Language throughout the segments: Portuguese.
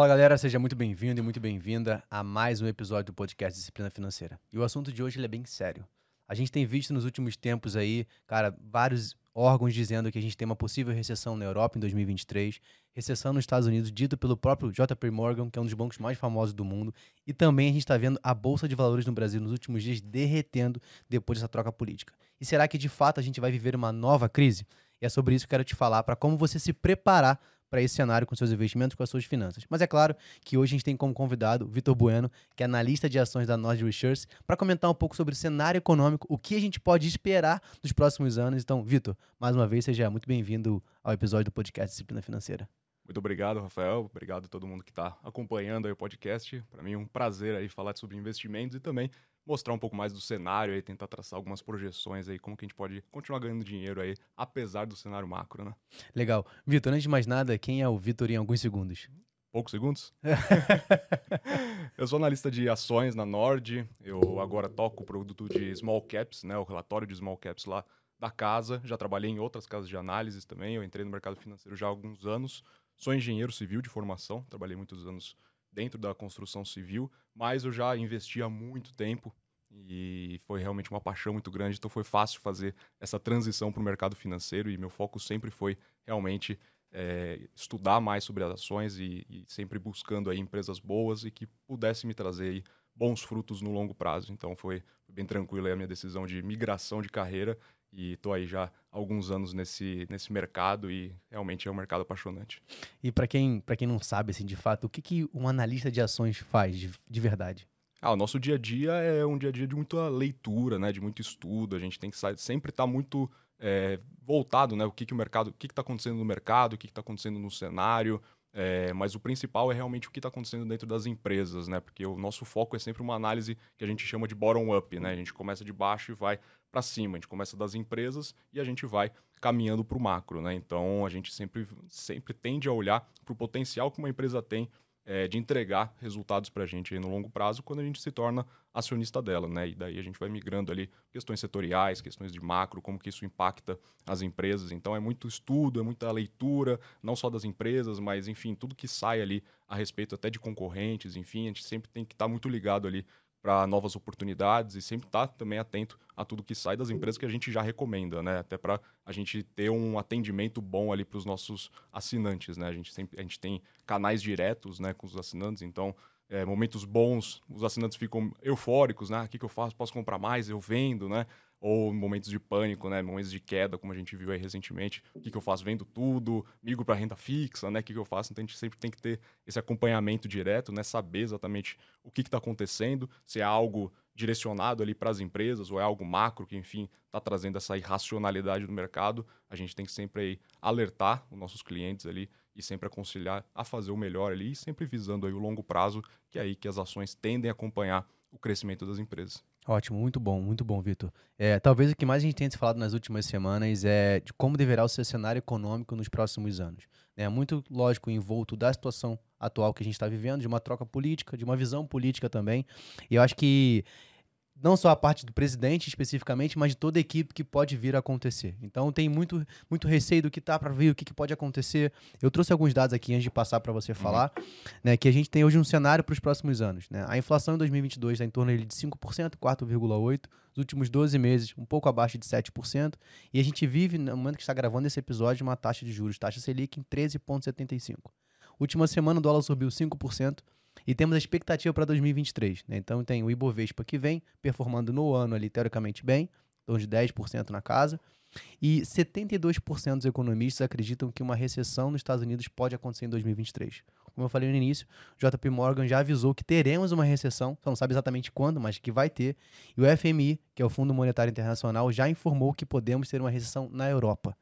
Fala galera, seja muito bem-vindo e muito bem-vinda a mais um episódio do podcast Disciplina Financeira. E o assunto de hoje é bem sério. A gente tem visto nos últimos tempos aí, cara, vários órgãos dizendo que a gente tem uma possível recessão na Europa em 2023, recessão nos Estados Unidos, dito pelo próprio JP Morgan, que é um dos bancos mais famosos do mundo, e também a gente está vendo a Bolsa de Valores no Brasil nos últimos dias derretendo depois dessa troca política. E será que de fato a gente vai viver uma nova crise? E é sobre isso que eu quero te falar, para como você se preparar para esse cenário com seus investimentos, com as suas finanças. Mas é claro que hoje a gente tem como convidado Vitor Bueno, que é analista de ações da Nord Research, para comentar um pouco sobre o cenário econômico, o que a gente pode esperar nos próximos anos. Então, Vitor, mais uma vez, seja muito bem-vindo ao episódio do podcast Disciplina Financeira. Muito obrigado, Rafael. Obrigado a todo mundo que está acompanhando o podcast. Para mim é um prazer aí falar sobre investimentos e também mostrar um pouco mais do cenário e tentar traçar algumas projeções aí, como que a gente pode continuar ganhando dinheiro aí, apesar do cenário macro, né? Legal. Vitor, antes de mais nada, quem é o Vitor em alguns segundos? Poucos segundos? eu sou analista de ações na Nord, eu agora toco o produto de small caps, né, o relatório de small caps lá da casa, já trabalhei em outras casas de análise também, eu entrei no mercado financeiro já há alguns anos, sou engenheiro civil de formação, trabalhei muitos anos dentro da construção civil, mas eu já investi há muito tempo e foi realmente uma paixão muito grande, então foi fácil fazer essa transição para o mercado financeiro e meu foco sempre foi realmente é, estudar mais sobre as ações e, e, sempre buscando aí empresas boas e que pudesse me trazer aí bons frutos no longo prazo. Então foi bem tranquila a minha decisão de migração de carreira e estou aí já há alguns anos nesse, nesse mercado e realmente é um mercado apaixonante. E para quem, quem não sabe, assim, de fato, o que, que um analista de ações faz de, de verdade? Ah, o nosso dia a dia é um dia a dia de muita leitura, né, de muito estudo. A gente tem que sempre estar tá muito é, voltado, né, o que, que o mercado, o que está acontecendo no mercado, o que está acontecendo no cenário. É, mas o principal é realmente o que está acontecendo dentro das empresas, né? Porque o nosso foco é sempre uma análise que a gente chama de bottom-up, né? A gente começa de baixo e vai para cima. A gente começa das empresas e a gente vai caminhando para o macro, né? Então a gente sempre, sempre tende a olhar para o potencial que uma empresa tem é, de entregar resultados para a gente no longo prazo quando a gente se torna acionista dela, né? E daí a gente vai migrando ali questões setoriais, questões de macro, como que isso impacta as empresas. Então é muito estudo, é muita leitura, não só das empresas, mas enfim, tudo que sai ali a respeito até de concorrentes, enfim, a gente sempre tem que estar tá muito ligado ali para novas oportunidades e sempre estar tá também atento a tudo que sai das empresas que a gente já recomenda, né? Até para a gente ter um atendimento bom ali para os nossos assinantes, né? A gente sempre a gente tem canais diretos, né, com os assinantes, então é, momentos bons, os assinantes ficam eufóricos, né? Ah, o que, que eu faço? Posso comprar mais? Eu vendo, né? Ou momentos de pânico, né? Momentos de queda, como a gente viu aí recentemente. O que, que eu faço? Vendo tudo, migo para renda fixa, né? O que, que eu faço? Então a gente sempre tem que ter esse acompanhamento direto, né? Saber exatamente o que está acontecendo, se é algo direcionado ali para as empresas ou é algo macro que, enfim, está trazendo essa irracionalidade do mercado. A gente tem que sempre aí alertar os nossos clientes ali e sempre aconselhar a fazer o melhor ali, sempre visando aí o longo prazo, que é aí que as ações tendem a acompanhar o crescimento das empresas. Ótimo, muito bom, muito bom, Vitor. É, talvez o que mais a gente tenha falado nas últimas semanas é de como deverá ser o cenário econômico nos próximos anos. É muito lógico, envolto da situação atual que a gente está vivendo, de uma troca política, de uma visão política também. E eu acho que não só a parte do presidente especificamente, mas de toda a equipe que pode vir a acontecer. Então tem muito, muito receio do que tá para vir, o que, que, pode acontecer. Eu trouxe alguns dados aqui antes de passar para você uhum. falar, né, que a gente tem hoje um cenário para os próximos anos. Né? A inflação em 2022 está em torno de 5%, 4,8%. Os últimos 12 meses, um pouco abaixo de 7%. E a gente vive, no momento que está gravando esse episódio, uma taxa de juros, taxa Selic em 13,75%. Última semana o dólar subiu 5%. E temos a expectativa para 2023. Né? Então tem o Ibovespa que vem, performando no ano ali, teoricamente bem, em torno de 10% na casa. E 72% dos economistas acreditam que uma recessão nos Estados Unidos pode acontecer em 2023. Como eu falei no início, JP Morgan já avisou que teremos uma recessão, só não sabe exatamente quando, mas que vai ter. E o FMI, que é o Fundo Monetário Internacional, já informou que podemos ter uma recessão na Europa.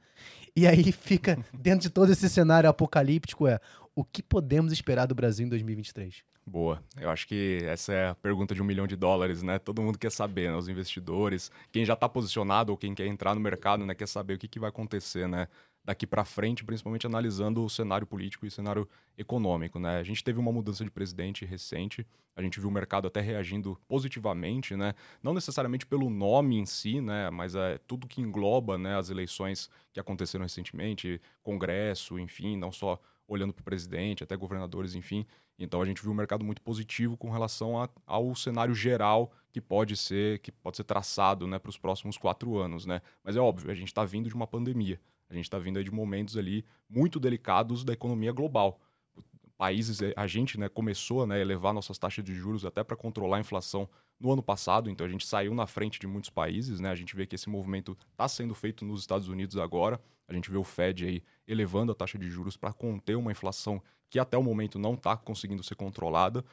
E aí fica, dentro de todo esse cenário apocalíptico, é o que podemos esperar do Brasil em 2023? Boa. Eu acho que essa é a pergunta de um milhão de dólares, né? Todo mundo quer saber, né? Os investidores, quem já está posicionado ou quem quer entrar no mercado, né? Quer saber o que, que vai acontecer, né? Daqui para frente, principalmente analisando o cenário político e o cenário econômico, né? A gente teve uma mudança de presidente recente, a gente viu o mercado até reagindo positivamente, né? Não necessariamente pelo nome em si, né? Mas é tudo que engloba, né? As eleições que aconteceram recentemente, Congresso, enfim, não só olhando para o presidente, até governadores, enfim. Então a gente viu um mercado muito positivo com relação a, ao cenário geral que pode ser que pode ser traçado né, para os próximos quatro anos. Né? Mas é óbvio, a gente está vindo de uma pandemia. A gente está vindo de momentos ali muito delicados da economia global. Países, a gente né, começou né, a elevar nossas taxas de juros até para controlar a inflação no ano passado, então a gente saiu na frente de muitos países, né? A gente vê que esse movimento está sendo feito nos Estados Unidos agora. A gente vê o Fed aí elevando a taxa de juros para conter uma inflação que até o momento não está conseguindo ser controlada.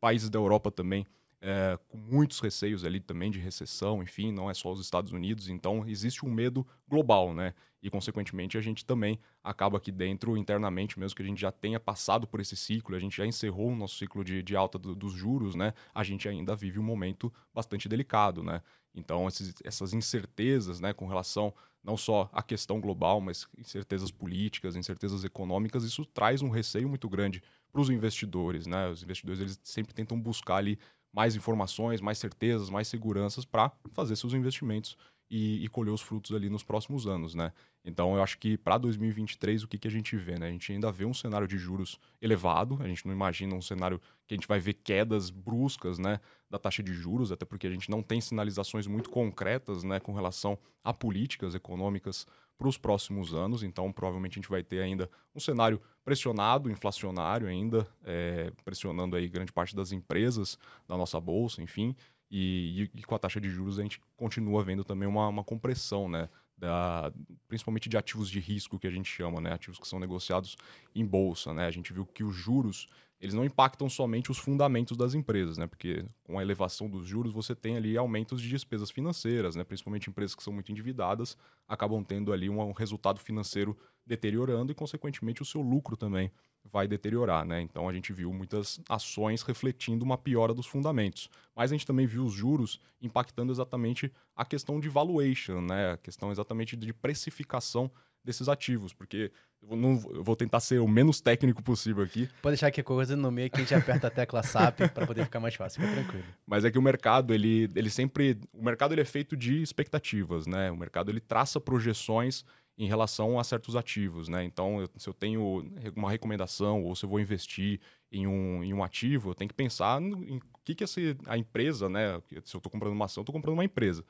Países da Europa também é, com muitos receios ali também de recessão, enfim, não é só os Estados Unidos, então existe um medo global, né? E, consequentemente, a gente também acaba aqui dentro, internamente, mesmo que a gente já tenha passado por esse ciclo, a gente já encerrou o nosso ciclo de, de alta do, dos juros, né? A gente ainda vive um momento bastante delicado, né? Então, esses, essas incertezas, né, com relação não só à questão global, mas incertezas políticas, incertezas econômicas, isso traz um receio muito grande para os investidores, né? Os investidores eles sempre tentam buscar ali mais informações, mais certezas, mais seguranças para fazer seus investimentos e, e, colher os frutos ali nos próximos anos, né? Então eu acho que para 2023 o que, que a gente vê, né? A gente ainda vê um cenário de juros elevado, a gente não imagina um cenário que a gente vai ver quedas bruscas, né, da taxa de juros, até porque a gente não tem sinalizações muito concretas, né, com relação a políticas econômicas para os próximos anos. Então, provavelmente a gente vai ter ainda um cenário pressionado, inflacionário ainda, é, pressionando aí grande parte das empresas da nossa bolsa, enfim. E, e, e, com a taxa de juros a gente continua vendo também uma, uma compressão, né? Da, principalmente de ativos de risco que a gente chama, né? Ativos que são negociados em bolsa, né? A gente viu que os juros eles não impactam somente os fundamentos das empresas, né? Porque com a elevação dos juros você tem ali aumentos de despesas financeiras, né? Principalmente empresas que são muito endividadas acabam tendo ali um, resultado financeiro deteriorando e consequentemente o seu lucro também vai deteriorar, né? Então a gente viu muitas ações refletindo uma piora dos fundamentos, mas a gente também viu os juros impactando exatamente a questão de valuation, né? A questão exatamente de precificação desses ativos, porque eu, não, eu vou tentar ser o menos técnico possível aqui. Pode deixar que coisa no meio que a gente aperta a tecla SAP para poder ficar mais fácil, fica tranquilo. Mas é que o mercado, ele, ele sempre. O mercado ele é feito de expectativas, né? O mercado ele traça projeções em relação a certos ativos, né? Então, eu, se eu tenho uma recomendação ou se eu vou investir em um, em um ativo, eu tenho que pensar no, em o que, que essa, a empresa, né? Se eu estou comprando uma ação, estou comprando uma empresa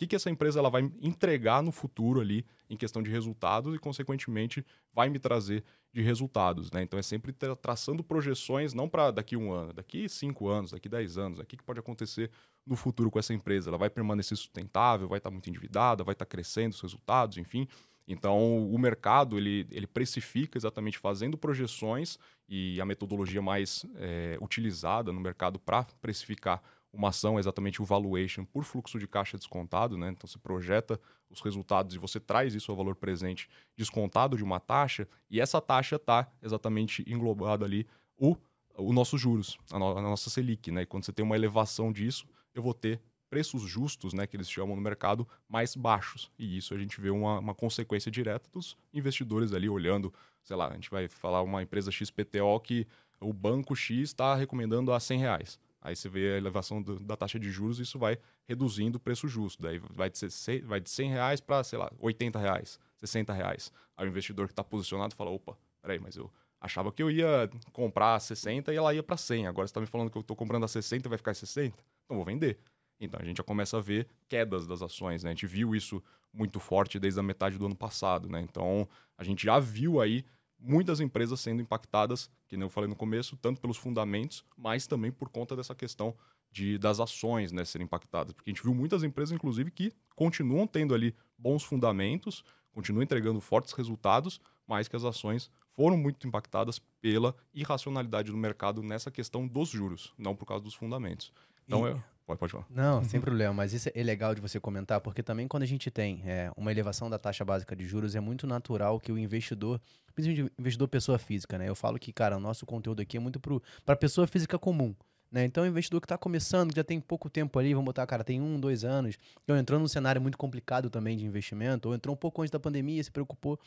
que, que essa empresa ela vai entregar no futuro ali em questão de resultados e, consequentemente, vai me trazer de resultados. Né? Então é sempre tra traçando projeções, não para daqui um ano, daqui cinco anos, daqui dez anos, o que, que pode acontecer no futuro com essa empresa. Ela vai permanecer sustentável, vai estar tá muito endividada, vai estar tá crescendo os resultados, enfim. Então, o mercado ele, ele precifica exatamente fazendo projeções e a metodologia mais é, utilizada no mercado para precificar uma ação é exatamente o valuation por fluxo de caixa descontado, né? Então você projeta os resultados e você traz isso ao valor presente descontado de uma taxa, e essa taxa está exatamente englobada ali o, o nossos juros, a, no, a, nossa Selic, né? E quando você tem uma elevação disso, eu vou ter preços justos, né, que eles chamam no mercado, mais baixos. E isso a gente vê uma, uma consequência direta dos investidores ali olhando, sei lá, a gente vai falar uma empresa XPTO que o banco X está recomendando a 100 reais. Aí você vê a elevação do, da taxa de juros isso vai reduzindo o preço justo. Daí vai de, vai de 100 reais para, sei lá, 80 reais, 60 reais. Aí o investidor que está posicionado fala, opa, peraí, mas eu achava que eu ia comprar a 60 e ela ia para 100. Agora você está me falando que eu estou comprando a 60 e vai ficar 60? Então vou vender. Então a gente já começa a ver quedas das ações, né? A gente viu isso muito forte desde a metade do ano passado, né? Então a gente já viu aí muitas empresas sendo impactadas, que nem eu falei no começo, tanto pelos fundamentos, mas também por conta dessa questão de, das ações né, serem impactadas. Porque a gente viu muitas empresas, inclusive, que continuam tendo ali bons fundamentos, continuam entregando fortes resultados, mas que as ações foram muito impactadas pela irracionalidade do mercado nessa questão dos juros, não por causa dos fundamentos. Então, e... eu, Pode, pode falar. Não, sem problema. Mas isso é legal de você comentar, porque também quando a gente tem é, uma elevação da taxa básica de juros, é muito natural que o investidor, principalmente o investidor pessoa física, né? Eu falo que, cara, o nosso conteúdo aqui é muito para pessoa física comum. Né? Então, o investidor que está começando, que já tem pouco tempo ali, vamos botar, cara, tem um, dois anos, então entrou num cenário muito complicado também de investimento, ou entrou um pouco antes da pandemia, se preocupou.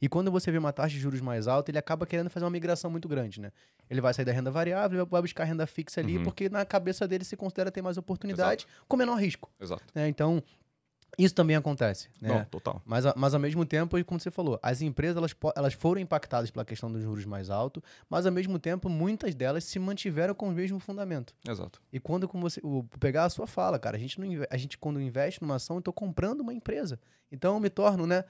E quando você vê uma taxa de juros mais alta, ele acaba querendo fazer uma migração muito grande, né? Ele vai sair da renda variável, vai buscar renda fixa ali, uhum. porque na cabeça dele se considera ter mais oportunidade Exato. com menor risco. Exato. Né? Então, Isso também acontece, né? Não, total. Mas, mas ao mesmo tempo, como você falou, as empresas elas, elas foram impactadas pela questão dos juros mais altos, mas ao mesmo tempo muitas delas se mantiveram com o mesmo fundamento. Exato. E quando como você o, pegar a sua fala, cara, a gente não a gente quando investe numa ação, eu estou comprando uma empresa. Então eu me torno, né,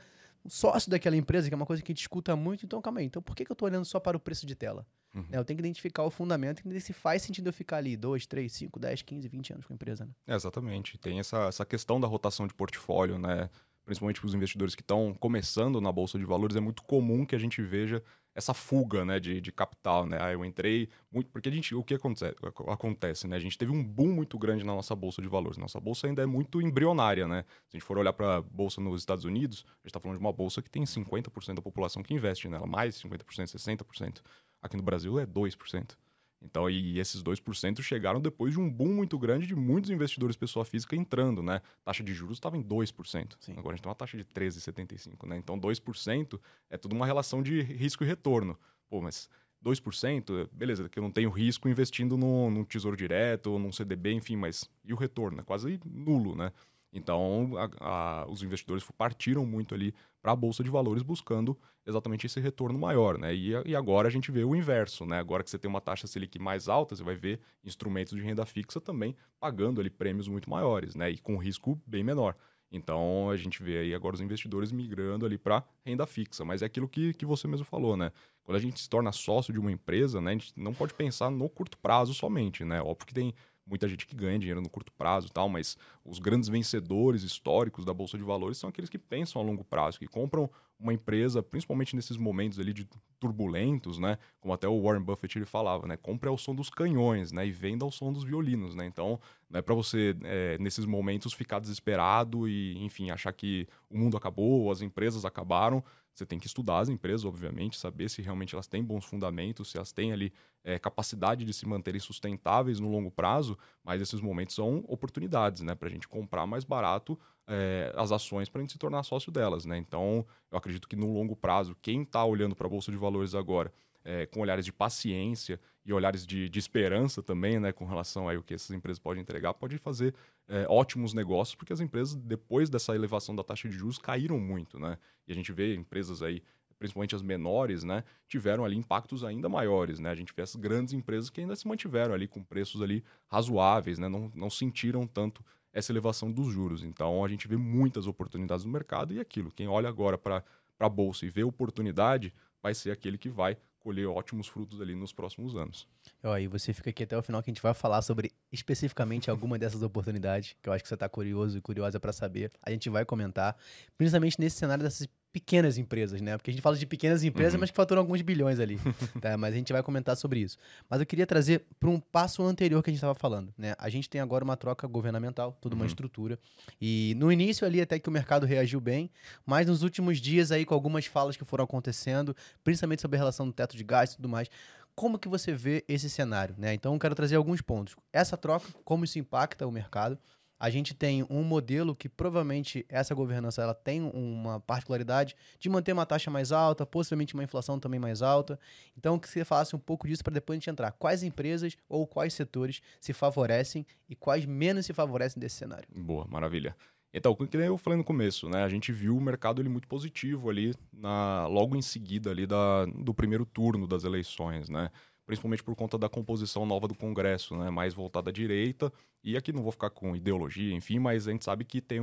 sócio daquela empresa, que é uma coisa que a gente escuta muito. Então calma aí. Então por que, que eu estou olhando só para o preço de tela? Uhum. Né, eu tenho que identificar o fundamento e entender se faz sentido eu ficar ali 2, 3, 5, 10, 15, 20 anos com a empresa. Né? É, exatamente. Tem essa, essa questão da rotação de portfólio, né? Principalmente para os investidores que estão começando na Bolsa de Valores, é muito comum que a gente veja essa fuga né, de, de capital, né? Ah, eu entrei muito. Porque a gente, o que acontece, acontece, né? A gente teve um boom muito grande na nossa bolsa de valores. Nossa bolsa ainda é muito embrionária, né? Se a gente for olhar para a bolsa nos Estados Unidos, a gente está falando de uma bolsa que tem 50% da população que investe nela, mais 50%, 60%. Aqui no Brasil é 2%. Então, e esses 2% chegaram depois de um boom muito grande de muitos investidores pessoa física entrando, né? Taxa de juros estava em 2%. Sim. Agora a gente tem uma taxa de 13,75, né? Então, 2% é tudo uma relação de risco e retorno. Pô, mas 2%, beleza, que eu não tenho risco investindo no, num tesouro direto ou num CDB, enfim, mas e o retorno? É quase nulo, né? Então, a, a, os investidores partiram muito ali para a bolsa de valores buscando exatamente esse retorno maior, né? E, e, agora a gente vê o inverso, né? Agora que você tem uma taxa Selic mais alta, você vai ver instrumentos de renda fixa também pagando ali prêmios muito maiores, né? E com risco bem menor. Então a gente vê aí agora os investidores migrando ali para renda fixa, mas é aquilo que, que você mesmo falou, né? Quando a gente se torna sócio de uma empresa, né, a gente não pode pensar no curto prazo somente, né? Óbvio que tem muita gente que ganha dinheiro no curto prazo e tal, mas os grandes vencedores históricos da Bolsa de Valores são aqueles que pensam a longo prazo, que compram uma empresa, principalmente nesses momentos ali de turbulentos, né? Como até o Warren Buffett ele falava, né? Compre ao som dos canhões, né? E venda ao som dos violinos, né? Então, não é para você, é, nesses momentos, ficar desesperado e, enfim, achar que o mundo acabou, as empresas acabaram. Você tem que estudar as empresas, obviamente, saber se realmente elas têm bons fundamentos, se elas têm ali é, capacidade de se manterem sustentáveis no longo prazo, mas esses momentos são oportunidades, né? Para a gente comprar mais barato é, as ações para a gente se tornar sócio delas, né? Então, eu acredito que no longo prazo, quem está olhando para a Bolsa de Valores agora é, com olhares de paciência e olhares de, de, esperança também, né, com relação ao que essas empresas podem entregar, pode fazer é, ótimos negócios, porque as empresas, depois dessa elevação da taxa de juros, caíram muito, né? E a gente vê empresas aí, principalmente as menores, né, tiveram ali impactos ainda maiores, né? A gente vê as grandes empresas que ainda se mantiveram ali com preços ali razoáveis, né? Não, não sentiram tanto essa elevação dos juros. Então, a gente vê muitas oportunidades no mercado e aquilo, quem olha agora para a bolsa e vê oportunidade, vai ser aquele que vai colher ótimos frutos ali nos próximos anos. Ó, e você fica aqui até o final que a gente vai falar sobre especificamente alguma dessas oportunidades, que eu acho que você está curioso e curiosa para saber. A gente vai comentar, principalmente nesse cenário dessas pequenas empresas, né? Porque a gente fala de pequenas empresas, uhum. mas que faturam alguns bilhões ali, tá? Mas a gente vai comentar sobre isso. Mas eu queria trazer para um passo anterior que a gente estava falando, né? A gente tem agora uma troca governamental, toda uma uhum. estrutura. E no início ali até que o mercado reagiu bem, mas nos últimos dias aí com algumas falas que foram acontecendo, principalmente sobre a relação do teto de gás e tudo mais, como que você vê esse cenário, né? Então eu quero trazer alguns pontos. Essa troca, como isso impacta o mercado, a gente tem um modelo que provavelmente essa governança ela tem uma particularidade de manter uma taxa mais alta, possivelmente uma inflação também mais alta. Então, que você falasse um pouco disso para depois a gente entrar. Quais empresas ou quais setores se favorecem e quais menos se favorecem desse cenário? Boa, maravilha. Então, o que eu falei no começo, né? A gente viu o mercado ele muito positivo ali, na, logo em seguida ali da, do primeiro turno das eleições, né? Principalmente por conta da composição nova do Congresso, né, mais voltada à direita. E aqui não vou ficar com ideologia, enfim, mas a gente sabe que tem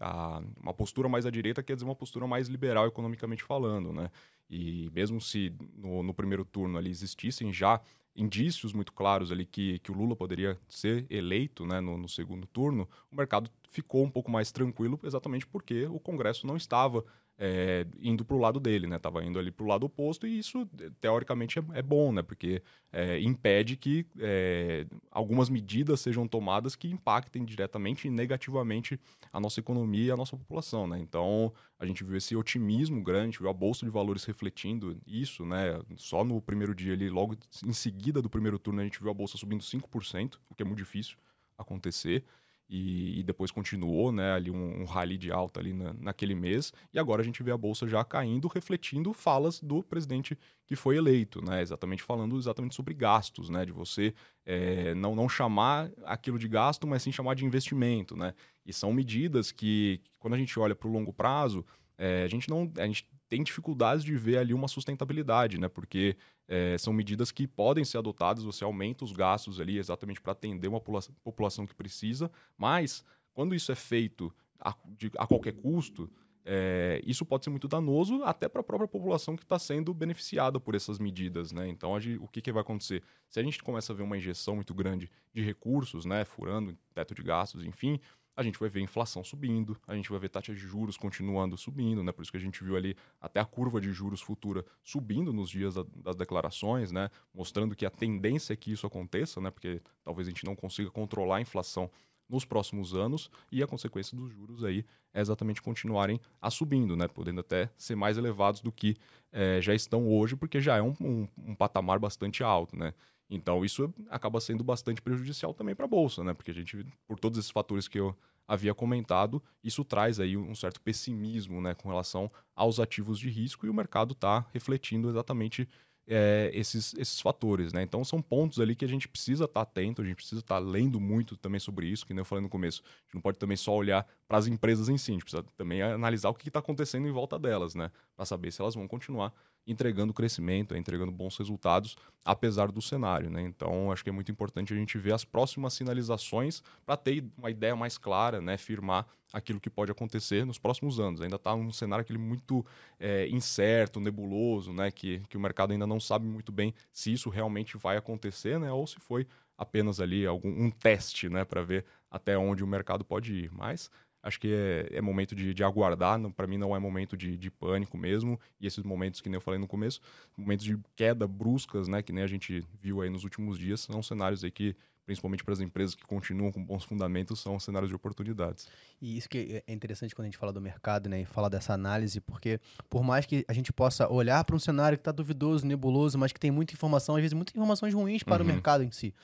a, uma postura mais à direita quer dizer uma postura mais liberal economicamente falando, né? E mesmo se no, no primeiro turno ali existissem já indícios muito claros ali que, que o Lula poderia ser eleito né, no, no, segundo turno, o mercado ficou um pouco mais tranquilo exatamente porque o Congresso não estava é, indo para o lado dele, né? Tava indo ali para o lado oposto e isso teoricamente é, é bom, né? Porque é, impede que é, algumas medidas sejam tomadas que impactem diretamente e negativamente a nossa economia e a nossa população, né? Então a gente viu esse otimismo grande, viu a bolsa de valores refletindo isso, né? Só no primeiro dia ali, logo em seguida do primeiro turno, a gente viu a bolsa subindo 5%, o que é muito difícil acontecer. E, e, depois continuou, né, ali um, um rally de alta ali na, naquele mês, e agora a gente vê a bolsa já caindo, refletindo falas do presidente que foi eleito, né, exatamente falando exatamente sobre gastos, né, de você é, não, não chamar aquilo de gasto, mas sim chamar de investimento, né, e são medidas que, quando a gente olha para o longo prazo, é, a gente não, a gente tem dificuldades de ver ali uma sustentabilidade, né? Porque é, são medidas que podem ser adotadas, você aumenta os gastos ali exatamente para atender uma população que precisa, mas quando isso é feito a, de, a qualquer custo, é, isso pode ser muito danoso até para a própria população que está sendo beneficiada por essas medidas, né? Então, gente, o que, que vai acontecer? Se a gente começa a ver uma injeção muito grande de recursos, né, furando teto de gastos, enfim, a gente vai ver inflação subindo, a gente vai ver taxa de juros continuando subindo, né? Por isso que a gente viu ali até a curva de juros futura subindo nos dias da, das declarações, né? Mostrando que a tendência é que isso aconteça, né? Porque talvez a gente não consiga controlar a inflação nos próximos anos e a consequência dos juros aí é exatamente continuarem a subindo, né? Podendo até ser mais elevados do que é, já estão hoje, porque já é um, um, um patamar bastante alto, né? Então isso acaba sendo bastante prejudicial também para a bolsa, né? Porque a gente, por todos esses fatores que eu havia comentado, isso traz aí um certo pessimismo, né, com relação aos ativos de risco e o mercado está refletindo exatamente é, esses, esses fatores, né? Então são pontos ali que a gente precisa estar tá atento, a gente precisa estar tá lendo muito também sobre isso, que nem eu falei no começo. A gente não pode também só olhar para as empresas em si, a gente precisa também analisar o que está acontecendo em volta delas, né? Para saber se elas vão continuar entregando crescimento, entregando bons resultados, apesar do cenário. Né? Então, acho que é muito importante a gente ver as próximas sinalizações para ter uma ideia mais clara, né? firmar aquilo que pode acontecer nos próximos anos. Ainda está um cenário aquele muito é, incerto, nebuloso, né? que, que o mercado ainda não sabe muito bem se isso realmente vai acontecer né? ou se foi apenas ali algum um teste né? para ver até onde o mercado pode ir. Mas acho que é, é momento de, de aguardar. Para mim, não é momento de, de, pânico mesmo. E esses momentos que nem eu falei no começo, momentos de queda bruscas, né, que nem a gente viu aí nos últimos dias, são cenários aí que principalmente para as empresas que continuam com bons fundamentos, são cenários de oportunidades. E isso que é interessante quando a gente fala do mercado, né, e fala dessa análise, porque por mais que a gente possa olhar para um cenário que está duvidoso, nebuloso, mas que tem muita informação, às vezes muitas informações ruins para uhum. o mercado em si.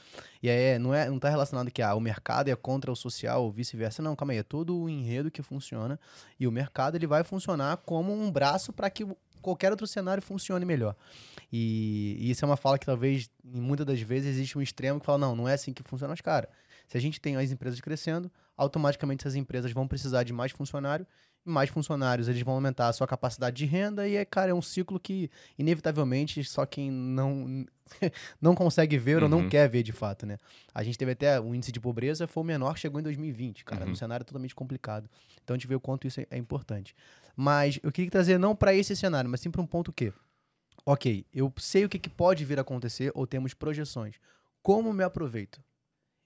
E aí não é, não está relacionado que ah, o mercado é contra o social ou vice-versa, não, calma aí, é todo o enredo que funciona e o mercado ele vai funcionar como um braço para que qualquer outro cenário funcione melhor. E, e, isso é uma fala que talvez, em muitas das vezes, existe um extremo que fala, não, não é assim que funciona. Mas, cara, se a gente tem as empresas crescendo, automaticamente essas empresas vão precisar de mais funcionário, e mais funcionários, eles vão aumentar a sua capacidade de renda, e, é, cara, é um ciclo que, inevitavelmente, só quem não, não consegue ver uhum. ou não uhum. quer ver de fato, né? A gente teve até o índice de pobreza, foi o menor que chegou em 2020, cara, uhum. num cenário totalmente complicado. Então a gente vê o quanto isso é, é importante. Mas eu queria trazer não para esse cenário, mas sim para um ponto que, ok, eu sei o que, que pode vir a acontecer ou temos projeções. Como me aproveito?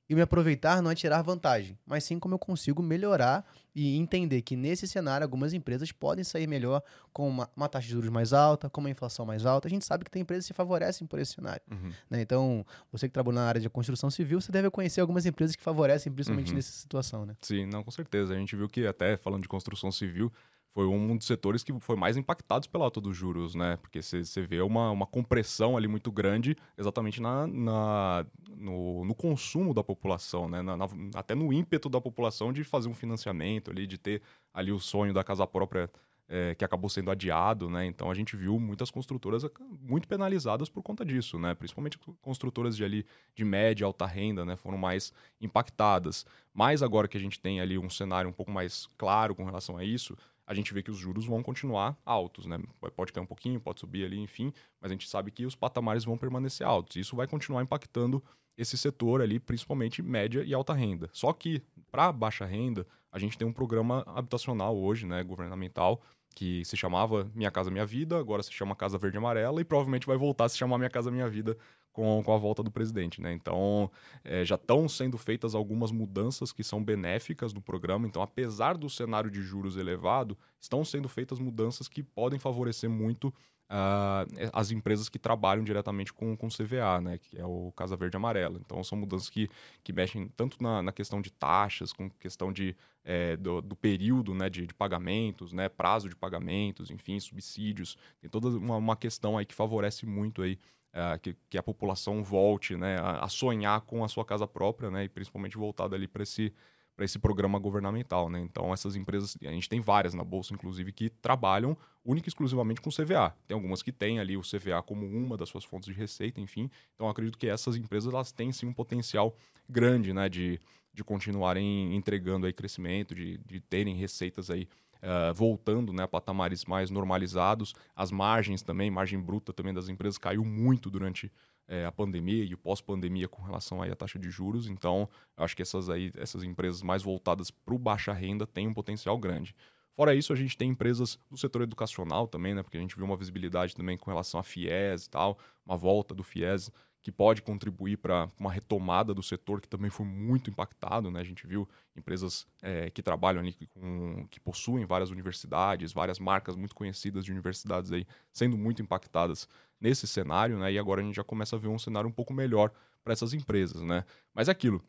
E me aproveitar não é tirar vantagem, mas sim como eu consigo melhorar e entender que nesse cenário algumas empresas podem sair melhor com uma, uma taxa de juros mais alta, com uma inflação mais alta. A gente sabe que tem empresas que se favorecem por esse cenário. Uhum. Né? Então, você que trabalha na área de construção civil, você deve conhecer algumas empresas que favorecem principalmente uhum. nessa situação. Né? Sim, não, com certeza. A gente viu que até falando de construção civil, foi um dos setores que foi mais impactados pela alta dos juros, né? Porque você vê uma, uma compressão ali muito grande exatamente na, na no, no, consumo da população, né? Na, na, até no ímpeto da população de fazer um financiamento ali, de ter ali o sonho da casa própria é, que acabou sendo adiado, né? Então a gente viu muitas construtoras muito penalizadas por conta disso, né? Principalmente construtoras de ali de média, alta renda, né? Foram mais impactadas. Mas agora que a gente tem ali um cenário um pouco mais claro com relação a isso, a gente vê que os juros vão continuar altos, né? Pode cair um pouquinho, pode subir ali, enfim, mas a gente sabe que os patamares vão permanecer altos. Isso vai continuar impactando esse setor ali, principalmente média e alta renda. Só que para baixa renda, a gente tem um programa habitacional hoje, né, governamental, que se chamava Minha Casa Minha Vida, agora se chama Casa Verde Amarela e provavelmente vai voltar a se chamar Minha Casa Minha Vida com, com a volta do presidente, né? Então, é, já estão sendo feitas algumas mudanças que são benéficas no programa. Então, apesar do cenário de juros elevado, estão sendo feitas mudanças que podem favorecer muito Uh, as empresas que trabalham diretamente com, com CVA, né, que é o Casa Verde Amarela. Então, são mudanças que, que mexem tanto na, na questão de taxas, com questão de, é, do, do, período né, de, de, pagamentos, né, prazo de pagamentos, enfim, subsídios. Tem toda uma, uma questão aí que favorece muito aí uh, que, que, a população volte né, a, a, sonhar com a sua casa própria, né, e principalmente voltada ali para esse, esse programa governamental, né? Então essas empresas, a gente tem várias na bolsa, inclusive, que trabalham única e exclusivamente com CVA. Tem algumas que têm ali o CVA como uma das suas fontes de receita, enfim. Então acredito que essas empresas elas têm sim um potencial grande, né, de, de continuarem entregando aí crescimento, de, de terem receitas aí Uh, voltando né, a patamares mais normalizados. As margens também, margem bruta também das empresas caiu muito durante é, a pandemia e o pós-pandemia com relação aí à taxa de juros. Então, acho que essas, aí, essas empresas mais voltadas para o baixa renda têm um potencial grande. Fora isso, a gente tem empresas do setor educacional também, né? Porque a gente viu uma visibilidade também com relação a FIES e tal, uma volta do FIES que pode contribuir para uma retomada do setor que também foi muito impactado, né? A gente viu empresas é, que trabalham ali com, que possuem várias universidades, várias marcas muito conhecidas de universidades aí sendo muito impactadas nesse cenário, né? E agora a gente já começa a ver um cenário um pouco melhor para essas empresas, né? Mas é aquilo.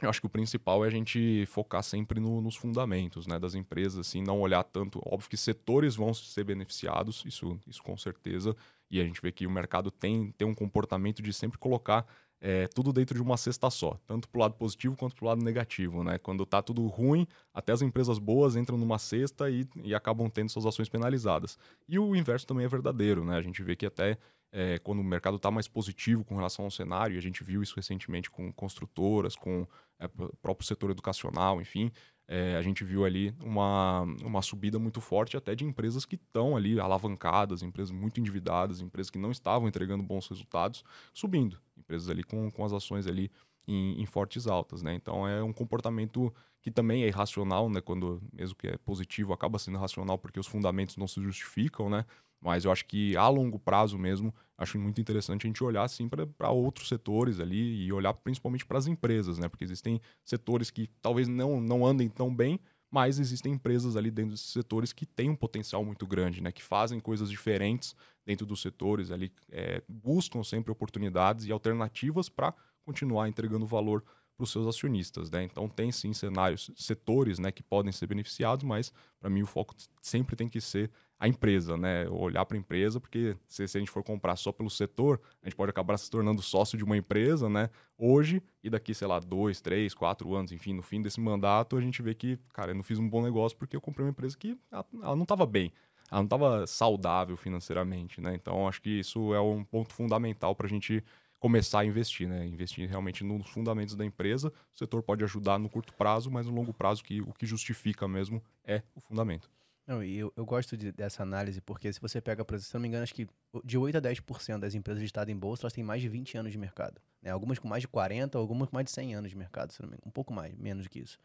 Eu acho que o principal é a gente focar sempre no, nos fundamentos né, das empresas, assim, não olhar tanto. Óbvio que setores vão ser beneficiados, isso, isso com certeza. E a gente vê que o mercado tem, tem um comportamento de sempre colocar é, tudo dentro de uma cesta só, tanto para o lado positivo quanto para o lado negativo. Né? Quando está tudo ruim, até as empresas boas entram numa cesta e, e acabam tendo suas ações penalizadas. E o inverso também é verdadeiro. Né? A gente vê que até é, quando o mercado está mais positivo com relação ao cenário, e a gente viu isso recentemente com construtoras, com é, o próprio setor educacional, enfim, é, a gente viu ali uma, uma subida muito forte até de empresas que estão ali alavancadas, empresas muito endividadas, empresas que não estavam entregando bons resultados, subindo. Empresas ali com, com as ações ali em, em, fortes altas, né? Então é um comportamento que também é irracional, né? Quando mesmo que é positivo, acaba sendo racional porque os fundamentos não se justificam, né? Mas eu acho que a longo prazo mesmo, acho muito interessante a gente olhar assim para outros setores ali e olhar principalmente para as empresas, né? Porque existem setores que talvez não, não andem tão bem, mas existem empresas ali dentro desses setores que têm um potencial muito grande, né? Que fazem coisas diferentes dentro dos setores ali, é, buscam sempre oportunidades e alternativas para continuar entregando valor para os seus acionistas, né? Então tem sim cenários, setores, né, que podem ser beneficiados, mas para mim o foco sempre tem que ser a empresa, né? Olhar para a empresa, porque se, se, a gente for comprar só pelo setor, a gente pode acabar se tornando sócio de uma empresa, né? Hoje e daqui, sei lá, dois, três, quatro anos, enfim, no fim desse mandato, a gente vê que, cara, eu não fiz um bom negócio porque eu comprei uma empresa que ela, ela não estava bem, ela não estava saudável financeiramente, né? Então, acho que isso é um ponto fundamental para a gente começar a investir, né? Investir realmente nos fundamentos da empresa. O setor pode ajudar no curto prazo, mas no longo prazo que o que justifica mesmo é o fundamento. Não, e eu, eu gosto de, dessa análise porque se você pega, se não me engano, acho que de 8 a 10% das empresas listadas em bolsa, elas têm mais de 20 anos de mercado. Né? Algumas com mais de 40, algumas com mais de 100 anos de mercado, se não me engano. Um pouco mais, menos que isso.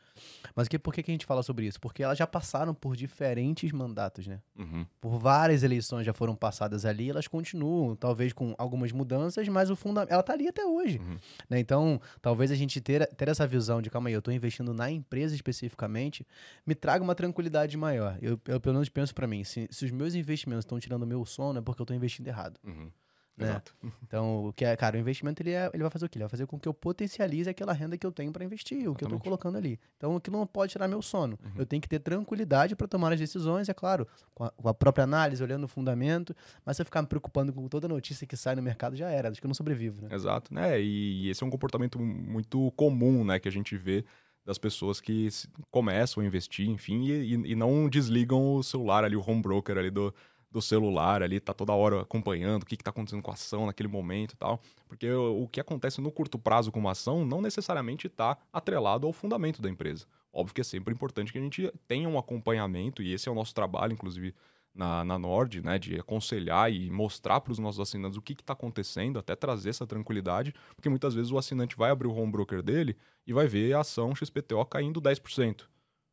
Mas que, por que, que a gente fala sobre isso? Porque elas já passaram por diferentes mandatos, né? Uhum. Por várias eleições já foram passadas ali, elas continuam, talvez com algumas mudanças, mas o fundamento, ela tá ali até hoje. Uhum. Né? Então, talvez a gente ter, ter essa visão de, calma aí, eu estou investindo na empresa especificamente, me traga uma tranquilidade maior. Eu, eu pelo menos penso para mim, se, se os meus investimentos estão tirando o meu sono, é porque eu estou investindo errado. Uhum. Né? Exato. Então, o que é, cara, o investimento ele, é, ele vai fazer o quê? Ele vai fazer com que eu potencialize aquela renda que eu tenho para investir, Exatamente. o que eu estou colocando ali. Então, aquilo não pode tirar meu sono. Uhum. Eu tenho que ter tranquilidade para tomar as decisões, é claro, com a, com a, própria análise, olhando o fundamento, mas se eu ficar me preocupando com toda notícia que sai no mercado, já era, acho que eu não sobrevivo, né? Exato, né? E, e esse é um comportamento muito comum, né, que a gente vê das pessoas que começam a investir, enfim, e, e não desligam o celular ali, o home broker ali do, do celular ali, tá toda hora acompanhando o que, está acontecendo com a ação naquele momento e tal. Porque o, o que acontece no curto prazo com uma ação não necessariamente está atrelado ao fundamento da empresa. Óbvio que é sempre importante que a gente tenha um acompanhamento, e esse é o nosso trabalho, inclusive, na, na Nord, né, de aconselhar e mostrar para os nossos assinantes o que está acontecendo, até trazer essa tranquilidade, porque muitas vezes o assinante vai abrir o home broker dele e vai ver a ação XPTO caindo 10%.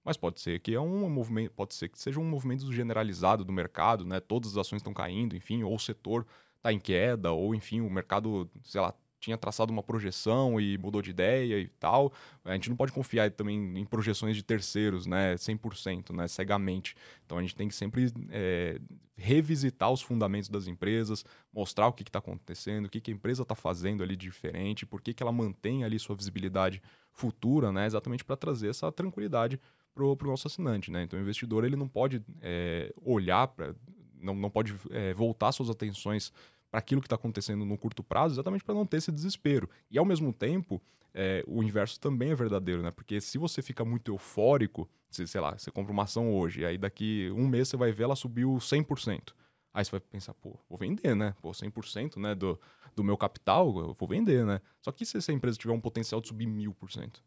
Mas pode ser que é um movimento, pode ser que seja um movimento generalizado do mercado, né? Todas as ações estão caindo, enfim, ou o setor está em queda, ou enfim, o mercado, sei lá, tinha traçado uma projeção e mudou de ideia e tal. A gente não pode confiar também em projeções de terceiros, né, 100%, né, cegamente. Então a gente tem que sempre é, revisitar os fundamentos das empresas, mostrar o que está acontecendo, o que, que a empresa está fazendo ali de diferente, por que, que ela mantém ali sua visibilidade futura, né, exatamente para trazer essa tranquilidade para o nosso assinante. Né? Então, o investidor ele não pode é, olhar para. Não, não pode é, voltar suas atenções para aquilo que está acontecendo no curto prazo, exatamente para não ter esse desespero. E ao mesmo tempo, é, o inverso também é verdadeiro, né? Porque se você fica muito eufórico, se, sei lá, você compra uma ação hoje, aí daqui um mês você vai ver ela subiu 100%. Aí você vai pensar, pô, vou vender, né? Pô, 100% né, do, do meu capital, eu vou vender, né? Só que se essa empresa tiver um potencial de subir 1000%,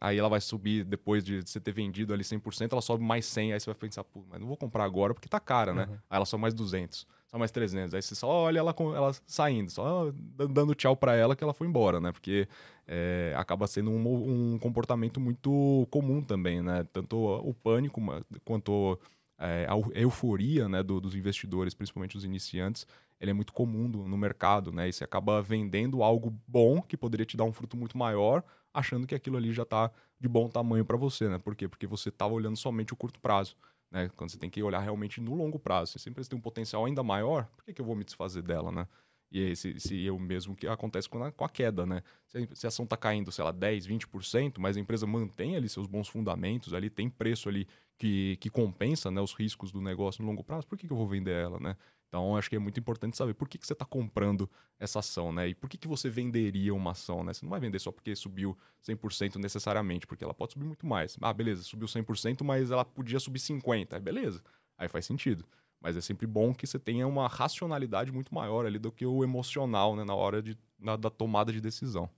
aí ela vai subir, depois de você ter vendido ali 100%, ela sobe mais 100, aí você vai pensar, pô, mas não vou comprar agora porque tá cara, né? Uhum. Aí ela sobe mais 200, só mais 300. Aí você só olha ela, ela saindo, só dando tchau para ela que ela foi embora, né? Porque é, acaba sendo um, um comportamento muito comum também, né? Tanto o pânico quanto é, a euforia né, do, dos investidores, principalmente os iniciantes, ele é muito comum do, no mercado, né? E você acaba vendendo algo bom que poderia te dar um fruto muito maior, achando que aquilo ali já está de bom tamanho para você, né? Por quê? Porque você estava olhando somente o curto prazo, né? Quando você tem que olhar realmente no longo prazo. Se sempre tem um potencial ainda maior, por que, que eu vou me desfazer dela, né? E esse, esse o mesmo que acontece com a, com a queda, né? Se a, se a ação está caindo, sei lá, 10, 20%, mas a empresa mantém ali seus bons fundamentos, ali tem preço ali que, que compensa né, os riscos do negócio no longo prazo, por que, que eu vou vender ela, né? Então, acho que é muito importante saber por que, que você está comprando essa ação, né? E por que, que você venderia uma ação, né? Você não vai vender só porque subiu 100% necessariamente, porque ela pode subir muito mais. Ah, beleza, subiu 100%, mas ela podia subir 50%. Beleza, aí faz sentido. Mas é sempre bom que você tenha uma racionalidade muito maior ali do que o emocional, né? Na hora de, na, da tomada de decisão.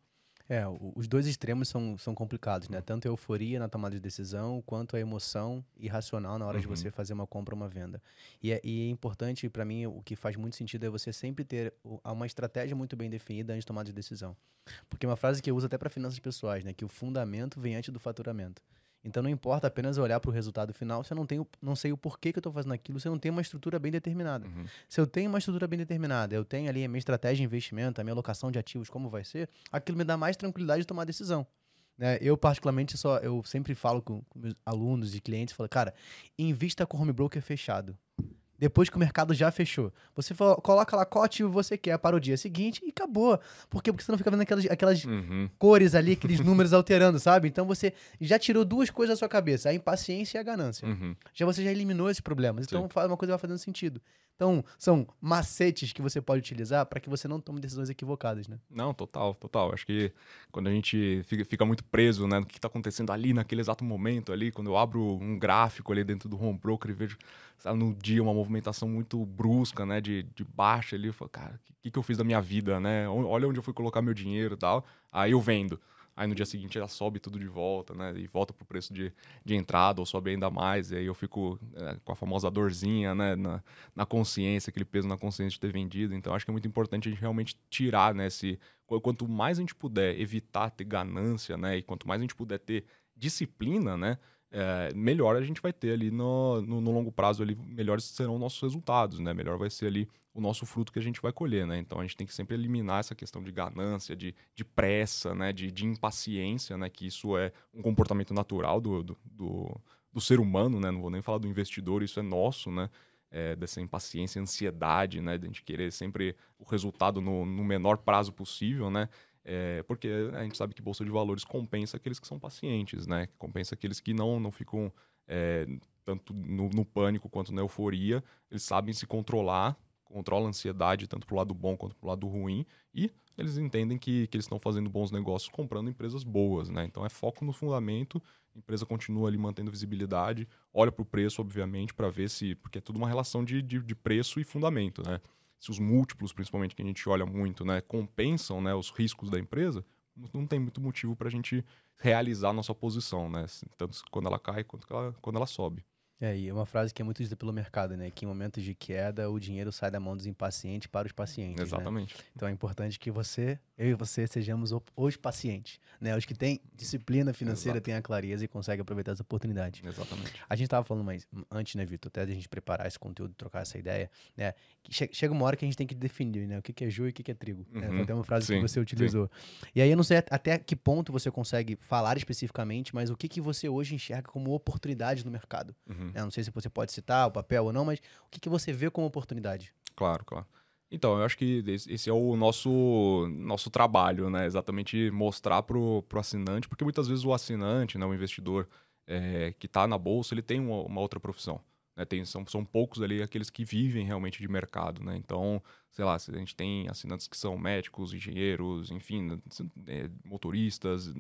É, os dois extremos são, são complicados, né? Tanto a euforia na tomada de decisão, quanto a emoção irracional na hora uhum. de você fazer uma compra ou uma venda. E é, e é importante, para mim, o que faz muito sentido é você sempre ter uma estratégia muito bem definida antes de tomar de decisão. Porque é uma frase que eu uso até para finanças pessoais, né? Que o fundamento vem antes do faturamento. Então não importa apenas olhar para o resultado final se eu não tenho, não sei o porquê que eu estou fazendo aquilo, se eu não tenho uma estrutura bem determinada. Uhum. Se eu tenho uma estrutura bem determinada, eu tenho ali a minha estratégia de investimento, a minha alocação de ativos, como vai ser, aquilo me dá mais tranquilidade de tomar decisão. Né? Eu, particularmente, só eu sempre falo com, com meus alunos e clientes, falo, cara, invista com home broker fechado depois que o mercado já fechou. Você coloca lá qual ativo você quer para o dia seguinte e acabou. Por quê? Porque você não fica vendo aquelas, aquelas uhum. cores ali, aqueles números alterando, sabe? Então você já tirou duas coisas da sua cabeça: a impaciência e a ganância. Uhum. Já você já eliminou esses problemas. Então Sim. uma coisa vai fazendo sentido. Então, são macetes que você pode utilizar para que você não tome decisões equivocadas, né? Não, total, total. Acho que quando a gente fica, muito preso né, no que está acontecendo ali naquele exato momento ali, quando eu abro um gráfico ali dentro do home broker e vejo sabe, no dia uma movimentação muito brusca, né, de, de baixa ali, eu falo, cara, o que, que eu fiz da minha vida, né? Olha onde eu fui colocar meu dinheiro e tal. Aí eu vendo aí no dia seguinte ela sobe tudo de volta, né? E volta pro preço de, de entrada, ou sobe ainda mais, e aí eu fico é, com a famosa dorzinha, né? Na, na consciência, aquele peso na consciência de ter vendido. Então acho que é muito importante a gente realmente tirar, né? Esse, quanto mais a gente puder evitar ter ganância, né? E quanto mais a gente puder ter disciplina, né? É, melhor a gente vai ter ali no, no, no, longo prazo ali, melhores serão nossos resultados, né? Melhor vai ser ali o nosso fruto que a gente vai colher, né? Então a gente tem que sempre eliminar essa questão de ganância, de, de pressa, né? De, de impaciência, né? Que isso é um comportamento natural do, do, do, do ser humano, né? Não vou nem falar do investidor, isso é nosso, né? É, dessa impaciência, ansiedade, né? De a gente querer sempre o resultado no, no menor prazo possível, né? É, porque a gente sabe que bolsa de valores compensa aqueles que são pacientes, né? Compensa aqueles que não, não ficam é, tanto no, no, pânico quanto na euforia. Eles sabem se controlar, controlam a ansiedade tanto para o lado bom quanto para o lado ruim e eles entendem que, que eles estão fazendo bons negócios comprando empresas boas, né? Então é foco no fundamento, a empresa continua ali mantendo visibilidade, olha para o preço, obviamente, para ver se. Porque é tudo uma relação de, de, de preço e fundamento, né? Se os múltiplos, principalmente, que a gente olha muito, né, compensam né, os riscos da empresa, não tem muito motivo para a gente realizar a nossa posição, né? Tanto quando ela cai quanto ela, quando ela sobe. É, e é uma frase que é muito dita pelo mercado, né? Que em momentos de queda, o dinheiro sai da mão dos impacientes para os pacientes. Né? Exatamente. Né? Então é importante que você, eu e você, sejamos os pacientes, né? Os que têm disciplina financeira, têm a clareza e conseguem aproveitar as oportunidades. Exatamente. A gente estava falando mais antes, né, Vitor? Até a gente preparar esse conteúdo, trocar essa ideia, né? Que chega uma hora que a gente tem que definir, né? O que é joio e o que é trigo. Uhum. Né? Foi até uma frase sim, que você utilizou. Sim. E aí eu não sei até que ponto você consegue falar especificamente, mas o que, que você hoje enxerga como oportunidade no mercado. Uhum. Né? Não sei se você pode pode citar o papel ou não, mas o que, que você vê como oportunidade? Claro, claro. Então, eu acho que esse é o nosso, nosso trabalho, né? Exatamente mostrar para o assinante, porque muitas vezes o assinante, né, o investidor é, que está na bolsa, ele tem uma, uma outra profissão. Né? Tem, são, são poucos ali aqueles que vivem realmente de mercado, né? Então, sei lá, a gente tem assinantes que são médicos, engenheiros, enfim, é, motoristas,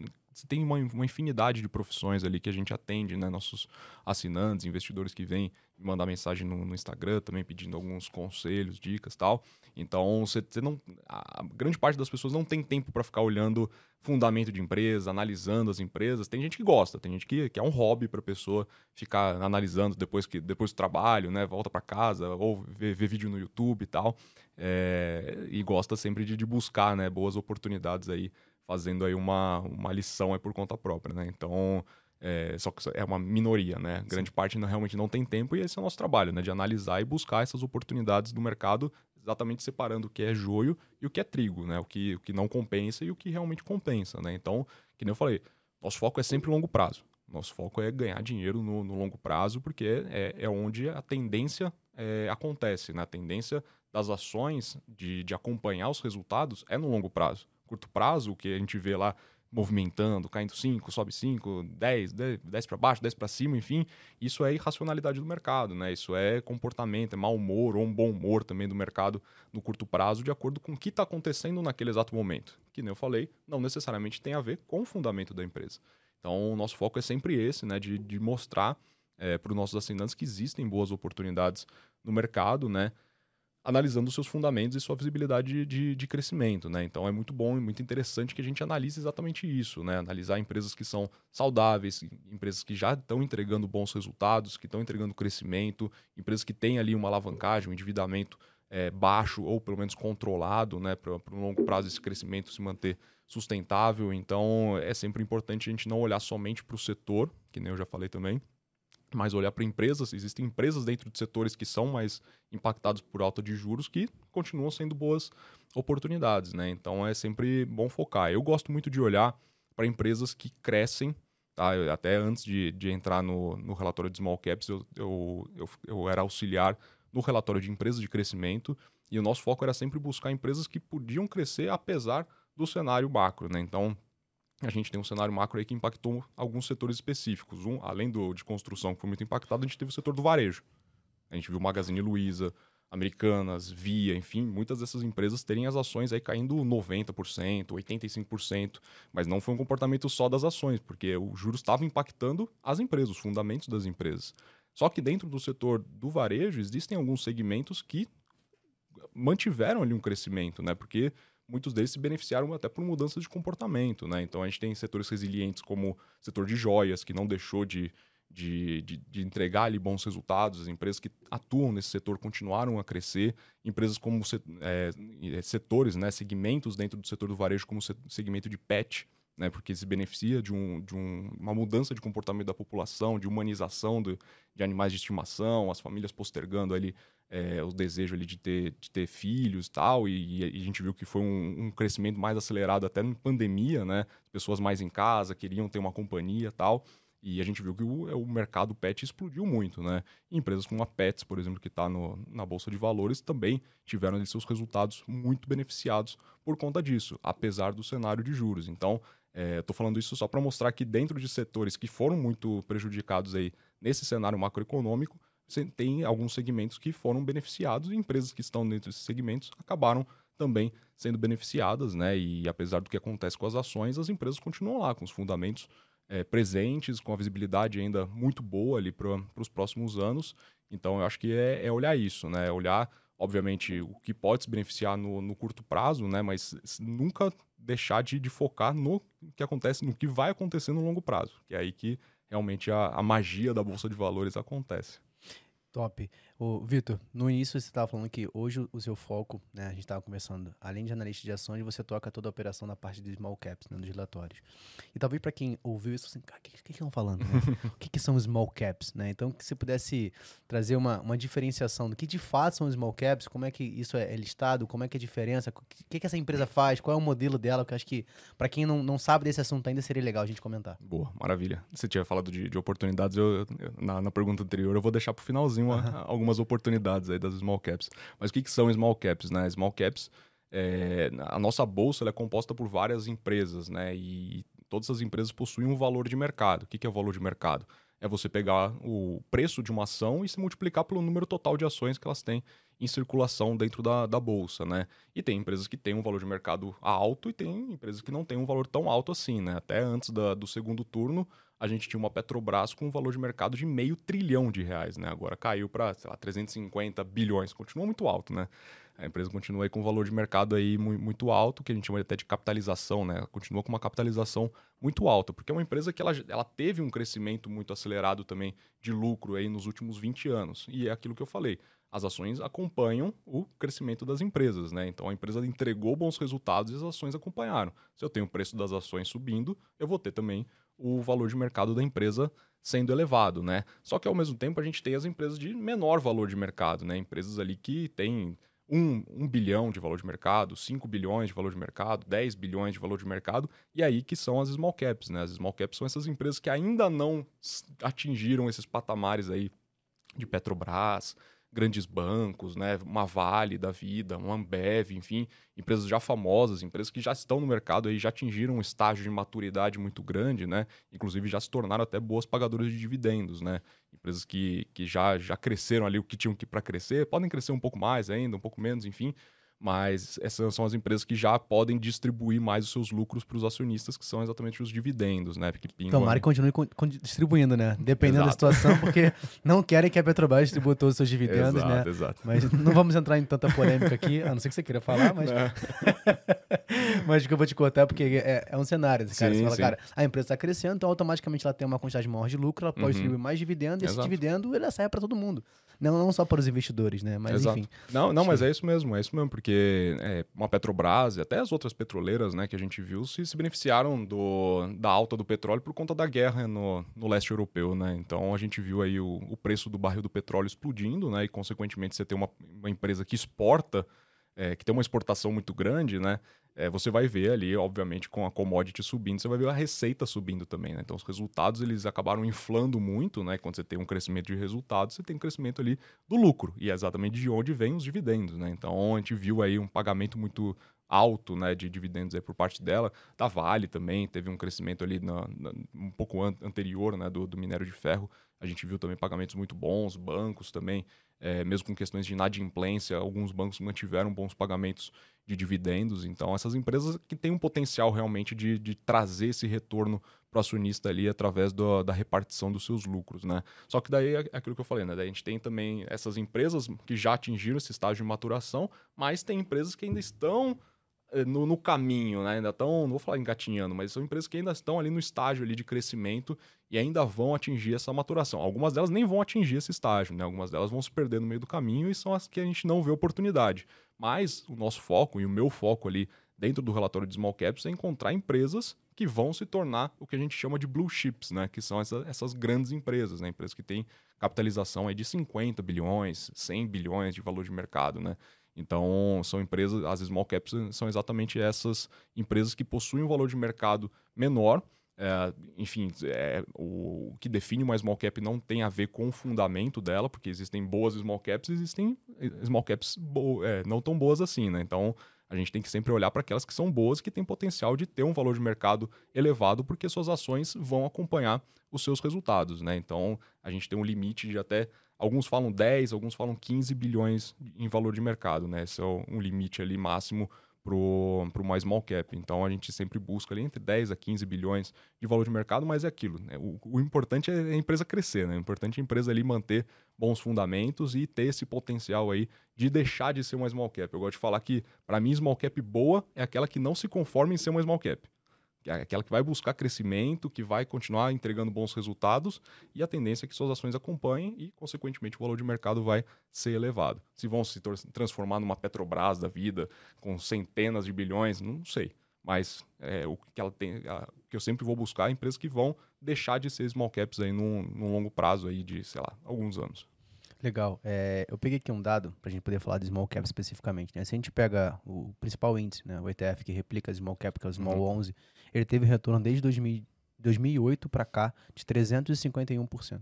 tem uma, uma, infinidade de profissões ali que a gente atende, né? Nossos assinantes, investidores que vêm mandar mensagem no, no, Instagram também pedindo alguns conselhos, dicas tal. Então, você, não. A grande parte das pessoas não tem tempo para ficar olhando fundamento de empresa, analisando as empresas. Tem gente que gosta, tem gente que, que é um hobby para pessoa ficar analisando depois, que, depois do trabalho, né? Volta para casa ou ver, vídeo no YouTube e tal. É, e gosta sempre de, de buscar né, boas oportunidades aí, fazendo aí uma, uma lição aí por conta própria, né? Então. É, só que é uma minoria, né? Grande Sim. parte não, realmente não tem tempo e esse é o nosso trabalho, né? De analisar e buscar essas oportunidades do mercado exatamente separando o que é joio e o que é trigo, né? O que, o que não compensa e o que realmente compensa, né? Então, que nem eu falei, nosso foco é sempre longo prazo. Nosso foco é ganhar dinheiro no, no longo prazo, porque é, é onde a tendência é, acontece, né? A tendência das ações de, de acompanhar os resultados é no longo prazo. Curto prazo, o que a gente vê lá movimentando, caindo 5, sobe 5, 10, 10 para baixo, 10 para cima, enfim, isso é irracionalidade do mercado, né? Isso é comportamento, é mau humor ou um bom humor também do mercado no curto prazo, de acordo com o que está acontecendo naquele exato momento. Que nem eu falei, não necessariamente tem a ver com o fundamento da empresa. Então, o nosso foco é sempre esse, né? De, de mostrar é, para os nossos assinantes que existem boas oportunidades no mercado, né? Analisando seus fundamentos e sua visibilidade de, de, crescimento, né? Então é muito bom e muito interessante que a gente analise exatamente isso, né? Analisar empresas que são saudáveis, empresas que já estão entregando bons resultados, que estão entregando crescimento, empresas que têm ali uma alavancagem, um endividamento é, baixo ou pelo menos controlado, né? Para um longo prazo esse crescimento se manter sustentável. Então é sempre importante a gente não olhar somente para o setor, que nem eu já falei também, mas olhar para empresas, existem empresas dentro de setores que são mais impactados por alta de juros que continuam sendo boas oportunidades, né? Então é sempre bom focar. Eu gosto muito de olhar para empresas que crescem, tá? Eu, até antes de, de entrar no, no relatório de Small Caps, eu, eu, eu, eu era auxiliar no relatório de empresas de crescimento e o nosso foco era sempre buscar empresas que podiam crescer apesar do cenário macro, né? Então, a gente tem um cenário macro aí que impactou alguns setores específicos. Um, além do de construção, que foi muito impactado, a gente teve o setor do varejo. A gente viu Magazine Luiza, Americanas, Via, enfim, muitas dessas empresas terem as ações aí caindo 90%, 85%, mas não foi um comportamento só das ações, porque o juros estava impactando as empresas, os fundamentos das empresas. Só que dentro do setor do varejo existem alguns segmentos que mantiveram ali um crescimento, né? Porque muitos deles se beneficiaram até por mudança de comportamento, né? Então a gente tem setores resilientes como o setor de joias, que não deixou de, de, de, de, entregar ali bons resultados, as empresas que atuam nesse setor continuaram a crescer, empresas como é, setores, né, segmentos dentro do setor do varejo, como segmento de pet, né, porque se beneficia de, um, de um, uma mudança de comportamento da população, de humanização do, de animais de estimação, as famílias postergando ali é, o desejo ali de ter, de ter filhos tal, e, e a gente viu que foi um, um, crescimento mais acelerado até na pandemia, né? Pessoas mais em casa, queriam ter uma companhia tal. E a gente viu que o, o mercado pet explodiu muito, né? Empresas como a Pets, por exemplo, que está na Bolsa de Valores, também tiveram ali, seus resultados muito beneficiados por conta disso, apesar do cenário de juros. Então, estou é, falando isso só para mostrar que dentro de setores que foram muito prejudicados aí nesse cenário macroeconômico, tem alguns segmentos que foram beneficiados e empresas que estão dentro desses segmentos acabaram também sendo beneficiadas, né? E apesar do que acontece com as ações, as empresas continuam lá com os fundamentos é, presentes, com a visibilidade ainda muito boa ali para os próximos anos. Então, eu acho que é, é, olhar isso, né? Olhar, obviamente, o que pode se beneficiar no, no curto prazo, né? Mas nunca deixar de, de, focar no que acontece, no que vai acontecer no longo prazo, que é aí que realmente a, a magia da bolsa de valores acontece. Top. O Vitor, no início você estava falando que hoje o seu foco, né, a gente estava conversando, além de analista de ações, você toca toda a operação na parte de small caps, né, dos relatórios. E talvez para quem ouviu isso, assim, cara, o que, que, que estão falando? Né? o que, que, são small caps? Né? Então, que você pudesse trazer uma, uma diferenciação do que de fato são small caps, como é que isso é, é listado, como é que é a diferença, o que, que essa empresa faz, qual é o modelo dela, que eu acho que para quem não, não sabe desse assunto ainda seria legal a gente comentar. Boa, maravilha. Você tinha falado de, de oportunidades, eu, eu, na, na pergunta anterior eu vou deixar para o finalzinho uhum. algumas oportunidades aí das small caps. Mas o que, que são small caps, né? Small caps, é, a nossa bolsa é composta por várias empresas, né? E todas as empresas possuem um valor de mercado. O que, que é o valor de mercado? É você pegar o preço de uma ação e se multiplicar pelo número total de ações que elas têm em circulação dentro da, da bolsa, né? E tem empresas que têm um valor de mercado alto e tem empresas que não têm um valor tão alto assim, né? Até antes da, do segundo turno, a gente tinha uma Petrobras com um valor de mercado de meio trilhão de reais, né? Agora caiu para, sei lá, 350 bilhões, continua muito alto, né? A empresa continua aí com um valor de mercado aí muito alto, que a gente chama até de capitalização, né? Continua com uma capitalização muito alta, porque é uma empresa que ela, ela teve um crescimento muito acelerado também de lucro aí nos últimos 20 anos. E é aquilo que eu falei as ações acompanham o crescimento das empresas, né? Então a empresa entregou bons resultados e as ações acompanharam. Se eu tenho o preço das ações subindo, eu vou ter também o valor de mercado da empresa sendo elevado, né? Só que ao mesmo tempo a gente tem as empresas de menor valor de mercado, né? Empresas ali que têm um, um bilhão de valor de mercado, 5 bilhões de valor de mercado, 10 bilhões de valor de mercado, e aí que são as small caps, né? As small caps são essas empresas que ainda não atingiram esses patamares aí de Petrobras, grandes bancos, né, uma Vale da vida, uma Ambev, enfim, empresas já famosas, empresas que já estão no mercado aí, já atingiram um estágio de maturidade muito grande, né, inclusive já se tornaram até boas pagadoras de dividendos, né, empresas que, que já, já cresceram ali o que tinham que para crescer, podem crescer um pouco mais ainda, um pouco menos, enfim, mas essas são as empresas que já podem distribuir mais os seus lucros para os acionistas, que são exatamente os dividendos, né? Porque então, Mari continue distribuindo, né? Dependendo exato. da situação, porque não querem que a Petrobras distribua todos os seus dividendos, exato, né? Exato. Mas não vamos entrar em tanta polêmica aqui, a não ser que você queira falar, mas. mas que eu vou te cortar, porque é, é um cenário. Cara. Sim, você fala, sim. cara, a empresa está crescendo, então automaticamente ela tem uma quantidade maior de lucro, ela pode uhum. distribuir mais dividendos, e esse dividendo ele sai para todo mundo. Não, não só para os investidores, né? Mas Exato. enfim. Não, não, mas é isso mesmo, é isso mesmo, porque é, uma Petrobras e até as outras petroleiras, né, que a gente viu, se, se beneficiaram do, da alta do petróleo por conta da guerra no, no leste europeu, né? Então a gente viu aí o, o preço do barril do petróleo explodindo, né? E consequentemente você tem uma, uma empresa que exporta é, que tem uma exportação muito grande, né? É, você vai ver ali, obviamente, com a commodity subindo, você vai ver a receita subindo também, né? Então, os resultados, eles acabaram inflando muito, né? Quando você tem um crescimento de resultados, você tem um crescimento ali do lucro. E é exatamente de onde vem os dividendos, né? Então, a gente viu aí um pagamento muito alto, né, de dividendos aí por parte dela. Da Vale também, teve um crescimento ali na, na, um pouco an anterior, né, do, do minério de ferro. A gente viu também pagamentos muito bons, bancos também é, mesmo com questões de inadimplência, alguns bancos mantiveram bons pagamentos de dividendos. Então, essas empresas que têm um potencial realmente de, de trazer esse retorno para o acionista ali através do, da repartição dos seus lucros, né? Só que daí é aquilo que eu falei, né? Daí a gente tem também essas empresas que já atingiram esse estágio de maturação, mas tem empresas que ainda estão no, no, caminho, né? Ainda estão, não vou falar engatinhando, mas são empresas que ainda estão ali no estágio ali de crescimento e ainda vão atingir essa maturação. Algumas delas nem vão atingir esse estágio, né? Algumas delas vão se perder no meio do caminho e são as que a gente não vê oportunidade. Mas o nosso foco e o meu foco ali dentro do relatório de Small Caps é encontrar empresas que vão se tornar o que a gente chama de blue chips, né? Que são essa, essas grandes empresas, né? Empresas que têm capitalização aí de 50 bilhões, 100 bilhões de valor de mercado, né? Então, são empresas, as small caps são exatamente essas empresas que possuem um valor de mercado menor. É, enfim, é, o, o, que define uma small cap não tem a ver com o fundamento dela, porque existem boas small caps e existem small caps bo é, não tão boas assim, né? Então, a gente tem que sempre olhar para aquelas que são boas que têm potencial de ter um valor de mercado elevado, porque suas ações vão acompanhar os seus resultados, né? Então, a gente tem um limite de até Alguns falam 10, alguns falam 15 bilhões em valor de mercado, né? Esse é um limite ali máximo para mais small cap. Então a gente sempre busca ali entre 10 a 15 bilhões de valor de mercado, mas é aquilo. Né? O, o, importante é a empresa crescer, né? O importante é a empresa ali manter bons fundamentos e ter esse potencial aí de deixar de ser uma small cap. Eu gosto de falar que, para mim, small cap boa é aquela que não se conforma em ser uma small cap. É aquela que vai buscar crescimento, que vai continuar entregando bons resultados e a tendência é que suas ações acompanhem e, consequentemente, o valor de mercado vai ser elevado. Se vão se transformar numa Petrobras da vida com centenas de bilhões, não sei. Mas é, o que ela tem, a, que eu sempre vou buscar é empresas que vão deixar de ser small caps aí num, num longo prazo aí de, sei lá, alguns anos. Legal. É, eu peguei aqui um dado para a gente poder falar de small cap especificamente. Né? Se a gente pega o principal índice, né, o ETF, que replica small cap, que é o small uhum. 11, ele teve retorno desde 2000, 2008 para cá de 351%.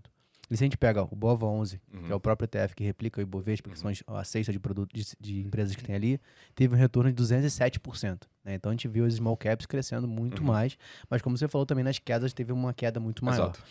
E se a gente pega o BOVA 11, uhum. que é o próprio ETF que replica o Ibovespa, que uhum. são a cesta de produtos de, de, empresas que tem ali, teve um retorno de 207%. Né? Então a gente viu os small caps crescendo muito uhum. mais, mas como você falou também nas quedas, teve uma queda muito maior. Exato.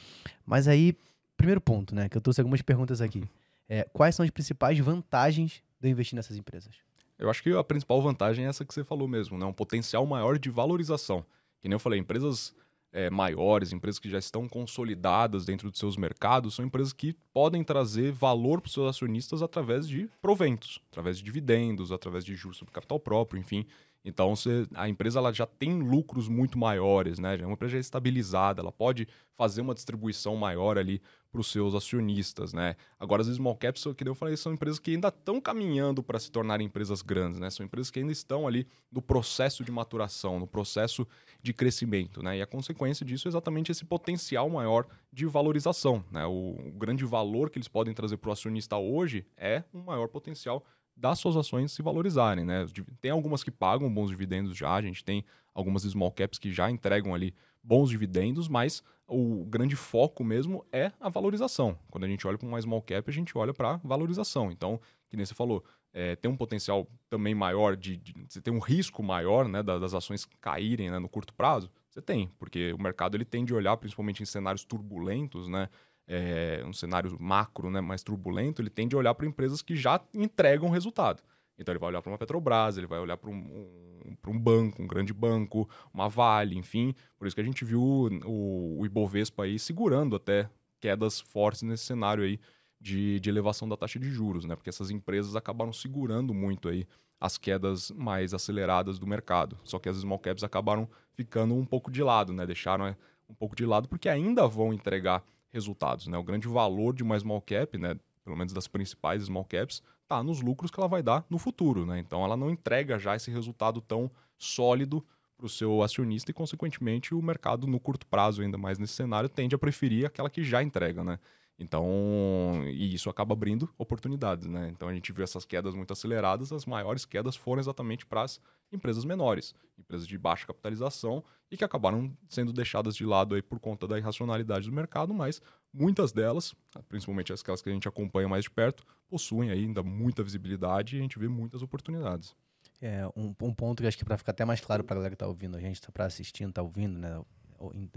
Mas aí, primeiro ponto, né, que eu trouxe algumas perguntas aqui. É, quais são as principais vantagens de eu investir nessas empresas? Eu acho que a principal vantagem é essa que você falou mesmo, né? Um potencial maior de valorização. Que nem eu falei, empresas é, maiores, empresas que já estão consolidadas dentro dos seus mercados, são empresas que podem trazer valor para os seus acionistas através de proventos, através de dividendos, através de juros sobre capital próprio, enfim. Então, a empresa ela já tem lucros muito maiores, né? É uma empresa já estabilizada, ela pode fazer uma distribuição maior ali para os seus acionistas, né? Agora, as small caps, que eu falei, são empresas que ainda estão caminhando para se tornarem empresas grandes, né? São empresas que ainda estão ali no processo de maturação, no processo de crescimento, né? E a consequência disso é exatamente esse potencial maior de valorização, né? O, o grande valor que eles podem trazer para o acionista hoje é um maior potencial das suas ações se valorizarem, né? Tem algumas que pagam bons dividendos já, a gente tem algumas small caps que já entregam ali bons dividendos, mas o grande foco mesmo é a valorização. Quando a gente olha para uma small cap, a gente olha para valorização. Então, que nem você falou, é, tem um potencial também maior de, de, você tem um risco maior, né, das ações caírem né, no curto prazo. Você tem, porque o mercado ele tende a olhar, principalmente em cenários turbulentos, né? É, um cenário macro né, mais turbulento, ele tende a olhar para empresas que já entregam resultado. Então ele vai olhar para uma Petrobras, ele vai olhar para um, um, um, banco, um grande banco, uma Vale, enfim. Por isso que a gente viu o, o Ibovespa aí segurando até quedas fortes nesse cenário aí de, de elevação da taxa de juros, né? Porque essas empresas acabaram segurando muito aí as quedas mais aceleradas do mercado. Só que as small caps acabaram ficando um pouco de lado, né? Deixaram é, um pouco de lado porque ainda vão entregar resultados. Né? O grande valor de uma small cap, né, pelo menos das principais small caps, está nos lucros que ela vai dar no futuro. Né? Então ela não entrega já esse resultado tão sólido para o seu acionista e, consequentemente, o mercado no curto prazo, ainda mais nesse cenário, tende a preferir aquela que já entrega. Né? Então, e isso acaba abrindo oportunidades, né? Então a gente viu essas quedas muito aceleradas, as maiores quedas foram exatamente para as empresas menores, empresas de baixa capitalização e que acabaram sendo deixadas de lado aí por conta da irracionalidade do mercado, mas muitas delas, principalmente aquelas que a gente acompanha mais de perto, possuem ainda muita visibilidade e a gente vê muitas oportunidades. É, um, um ponto que acho que para ficar até mais claro para a galera que está ouvindo, a gente está assistindo, está ouvindo, né?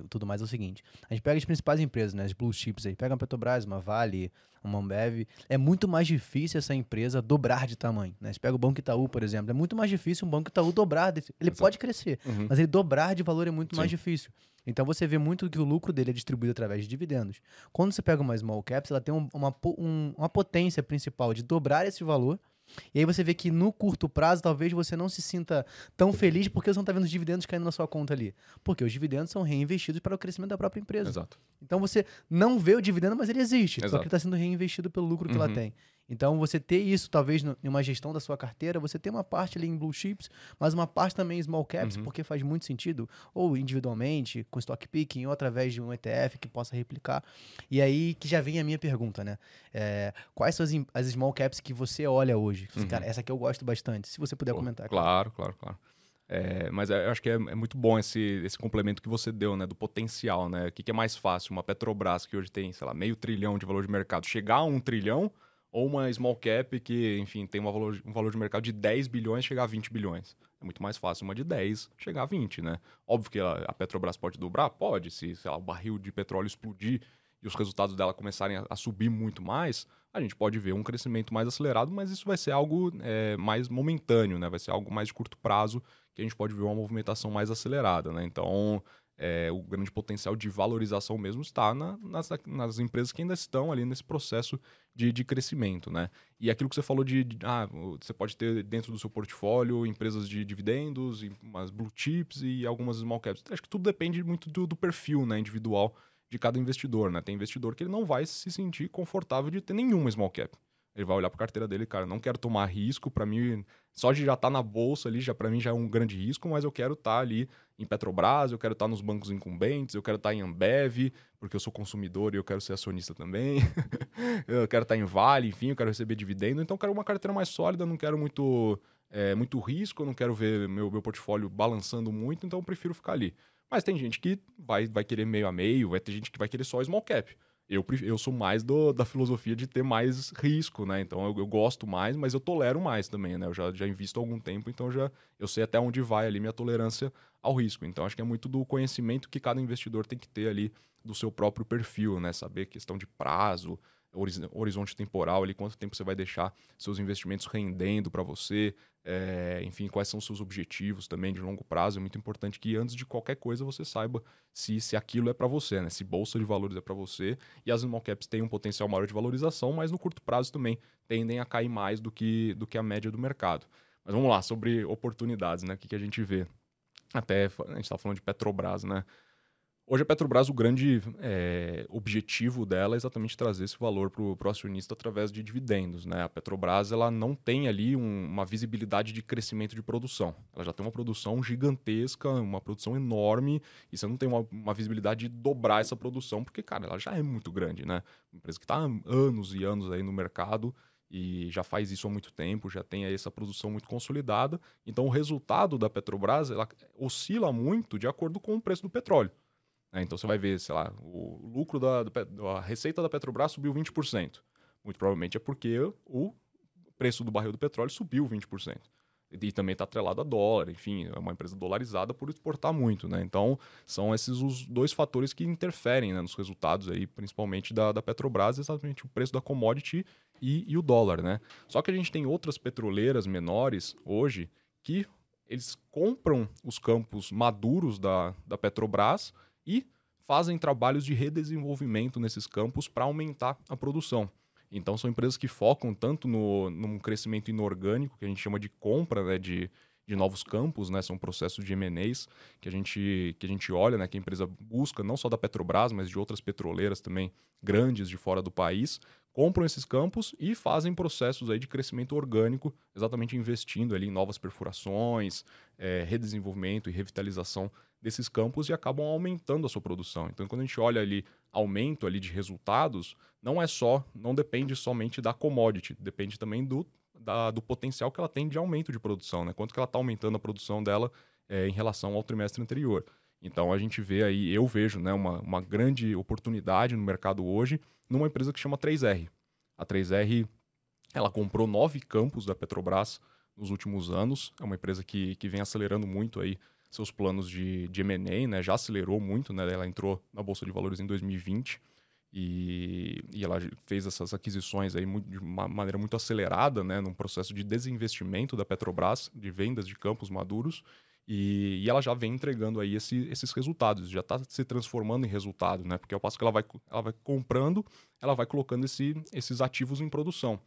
Tudo mais é o seguinte: a gente pega as principais empresas, né, as blue chips aí, pega uma Petrobras, uma Vale, uma Ambev, é muito mais difícil essa empresa dobrar de tamanho. Né? Você pega o Banco Itaú, por exemplo, é muito mais difícil um Banco Itaú dobrar. Ele Exato. pode crescer, uhum. mas ele dobrar de valor é muito Sim. mais difícil. Então você vê muito que o lucro dele é distribuído através de dividendos. Quando você pega uma small caps, ela tem um, uma, um, uma potência principal de dobrar esse valor e aí você vê que no curto prazo, talvez você não se sinta tão feliz porque você não está vendo os dividendos caindo na sua conta ali. Porque os dividendos são reinvestidos para o crescimento da própria empresa. Exato. Então você não vê o dividendo, mas ele existe. Exato. Só que está sendo reinvestido pelo lucro que uhum. ela tem. Então, você ter isso, talvez, em uma gestão da sua carteira, você tem uma parte ali em blue chips, mas uma parte também em small caps, uhum. porque faz muito sentido, ou individualmente, com stock picking, ou através de um ETF que possa replicar. E aí que já vem a minha pergunta, né? É, quais são as, as small caps que você olha hoje? Uhum. Cara, essa aqui eu gosto bastante. Se você puder Pô, comentar. Claro, claro, claro. É, mas eu acho que é, é, muito bom esse, esse complemento que você deu, né? Do potencial, né? O que, que é mais fácil? Uma Petrobras que hoje tem, sei lá, meio trilhão de valor de mercado, chegar a um trilhão ou uma small cap que, enfim, tem um valor, um valor de mercado de 10 bilhões chegar a 20 bilhões. É muito mais fácil uma de 10 chegar a 20, né? Óbvio que a, Petrobras pode dobrar? Pode. Se, lá, o barril de petróleo explodir e os resultados dela começarem a, a subir muito mais, a gente pode ver um crescimento mais acelerado, mas isso vai ser algo é, mais momentâneo, né? Vai ser algo mais de curto prazo que a gente pode ver uma movimentação mais acelerada, né? Então, é, o grande potencial de valorização mesmo está na, nas, nas, empresas que ainda estão ali nesse processo de, de crescimento, né? E aquilo que você falou de, de, ah, você pode ter dentro do seu portfólio empresas de dividendos, umas blue chips e algumas small caps. Acho que tudo depende muito do, do perfil né, individual de cada investidor, né? Tem investidor que ele não vai se sentir confortável de ter nenhuma small cap. Ele vai olhar para a carteira dele, cara, não quero tomar risco, para mim, só de já estar tá na bolsa ali, já para mim já é um grande risco, mas eu quero estar tá ali em Petrobras, eu quero estar tá nos bancos incumbentes, eu quero estar tá em Ambev, porque eu sou consumidor e eu quero ser acionista também. eu quero estar tá em Vale, enfim, eu quero receber dividendo, então eu quero uma carteira mais sólida, não quero muito é, muito risco, não quero ver meu, meu portfólio balançando muito, então eu prefiro ficar ali. Mas tem gente que vai, vai querer meio a meio, vai ter gente que vai querer só small cap eu, eu sou mais do, da filosofia de ter mais risco, né? Então eu, eu, gosto mais, mas eu tolero mais também, né? Eu já, já invisto há algum tempo, então já eu sei até onde vai ali minha tolerância ao risco. Então acho que é muito do conhecimento que cada investidor tem que ter ali do seu próprio perfil, né? Saber questão de prazo, horizonte temporal ali, quanto tempo você vai deixar seus investimentos rendendo para você, é, enfim, quais são seus objetivos também de longo prazo. É muito importante que antes de qualquer coisa você saiba se, se aquilo é para você, né? Se bolsa de valores é para você. E as small caps têm um potencial maior de valorização, mas no curto prazo também tendem a cair mais do que, do que a média do mercado. Mas vamos lá, sobre oportunidades, né? O que, que a gente vê? Até a gente está falando de Petrobras, né? Hoje a Petrobras, o grande é, objetivo dela é exatamente trazer esse valor para o acionista através de dividendos. Né? A Petrobras ela não tem ali um, uma visibilidade de crescimento de produção. Ela já tem uma produção gigantesca, uma produção enorme, e você não tem uma, uma visibilidade de dobrar essa produção, porque, cara, ela já é muito grande. Né? Uma empresa que está anos e anos aí no mercado e já faz isso há muito tempo, já tem essa produção muito consolidada. Então o resultado da Petrobras ela oscila muito de acordo com o preço do petróleo. Né? Então você vai ver, sei lá, o lucro da, da receita da Petrobras subiu 20%. Muito provavelmente é porque o preço do barril do petróleo subiu 20%. E também está atrelado a dólar, enfim, é uma empresa dolarizada por exportar muito, né? Então, são esses os dois fatores que interferem né, nos resultados aí, principalmente da, da Petrobras, exatamente o preço da commodity e, e o dólar, né? Só que a gente tem outras petroleiras menores hoje que eles compram os campos maduros da, da Petrobras e fazem trabalhos de redesenvolvimento nesses campos para aumentar a produção. Então são empresas que focam tanto no, num crescimento inorgânico, que a gente chama de compra né, de, de novos campos, né? São processos de M&As que a gente que a gente olha, né? Que a empresa busca, não só da Petrobras, mas de outras petroleiras também grandes de fora do país, compram esses campos e fazem processos aí de crescimento orgânico, exatamente investindo ali em novas perfurações, é, redesenvolvimento e revitalização desses campos e acabam aumentando a sua produção. Então, quando a gente olha ali aumento ali de resultados, não é só, não depende somente da commodity, depende também do, da, do potencial que ela tem de aumento de produção, né? Quanto que ela está aumentando a produção dela é, em relação ao trimestre anterior. Então a gente vê aí, eu vejo né, uma, uma grande oportunidade no mercado hoje numa empresa que chama 3R. A 3R ela comprou nove campos da Petrobras nos últimos anos. É uma empresa que, que vem acelerando muito aí seus planos de, de M&A, né? Já acelerou muito, né? Ela entrou na Bolsa de Valores em 2020 e, e ela fez essas aquisições aí muito, de uma maneira muito acelerada, né? Num processo de desinvestimento da Petrobras, de vendas de campos maduros. E, e ela já vem entregando aí esse, esses resultados, já está se transformando em resultado, né? Porque ao passo que ela vai, ela vai comprando, ela vai colocando esse, esses ativos em produção.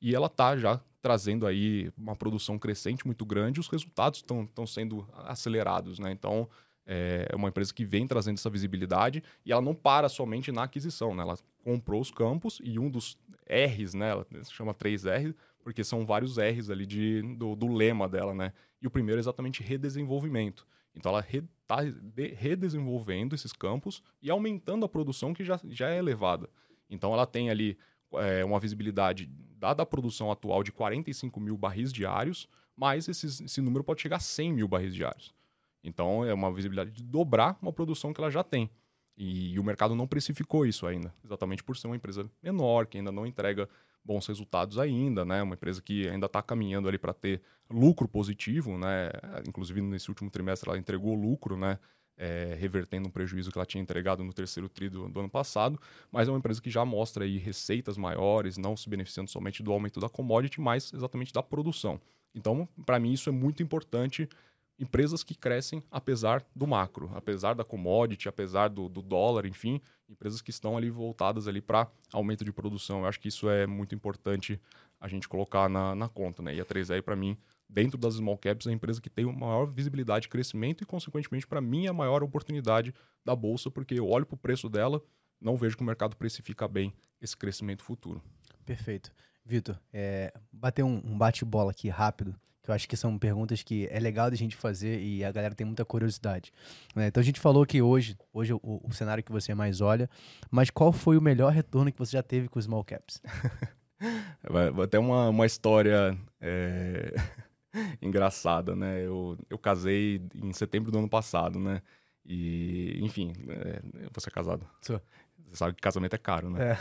E ela está já trazendo aí uma produção crescente muito grande, os resultados estão sendo acelerados, né? Então, é uma empresa que vem trazendo essa visibilidade e ela não para somente na aquisição, né? Ela comprou os campos e um dos R's, né? Ela se chama 3R, porque são vários R's ali de, do, do lema dela, né? E o primeiro é exatamente redesenvolvimento. Então ela está re, de, redesenvolvendo esses campos e aumentando a produção que já, já é elevada. Então ela tem ali é, uma visibilidade dada a produção atual de 45 mil barris diários, mas esses, esse número pode chegar a 100 mil barris diários. Então é uma visibilidade de dobrar uma produção que ela já tem. E, e, o mercado não precificou isso ainda, exatamente por ser uma empresa menor, que ainda não entrega bons resultados ainda, né? Uma empresa que ainda está caminhando ali para ter lucro positivo, né? Inclusive nesse último trimestre ela entregou lucro, né? é, revertendo um prejuízo que ela tinha entregado no terceiro tri do, do, ano passado, mas é uma empresa que já mostra aí receitas maiores, não se beneficiando somente do aumento da commodity, mas exatamente da produção. Então, para mim, isso é muito importante. Empresas que crescem apesar do macro, apesar da commodity, apesar do, do dólar, enfim, empresas que estão ali voltadas ali para aumento de produção. Eu acho que isso é muito importante a gente colocar na, na conta, né? E a 3R, para mim, dentro das small caps, é a empresa que tem maior visibilidade de crescimento e, consequentemente, para mim, é a maior oportunidade da bolsa, porque eu olho para o preço dela, não vejo que o mercado precifica bem esse crescimento futuro. Perfeito. Vitor, é, bater um, um bate-bola aqui rápido, que eu acho que são perguntas que é legal da gente fazer e a galera tem muita curiosidade. Né? Então a gente falou que hoje, hoje o, o, cenário que você mais olha, mas qual foi o melhor retorno que você já teve com os small caps? Até uma, uma história é... engraçada, né? Eu, eu casei em setembro do ano passado, né? E, enfim, é, você é casado? Sou. Você sabe que casamento é caro, né? É.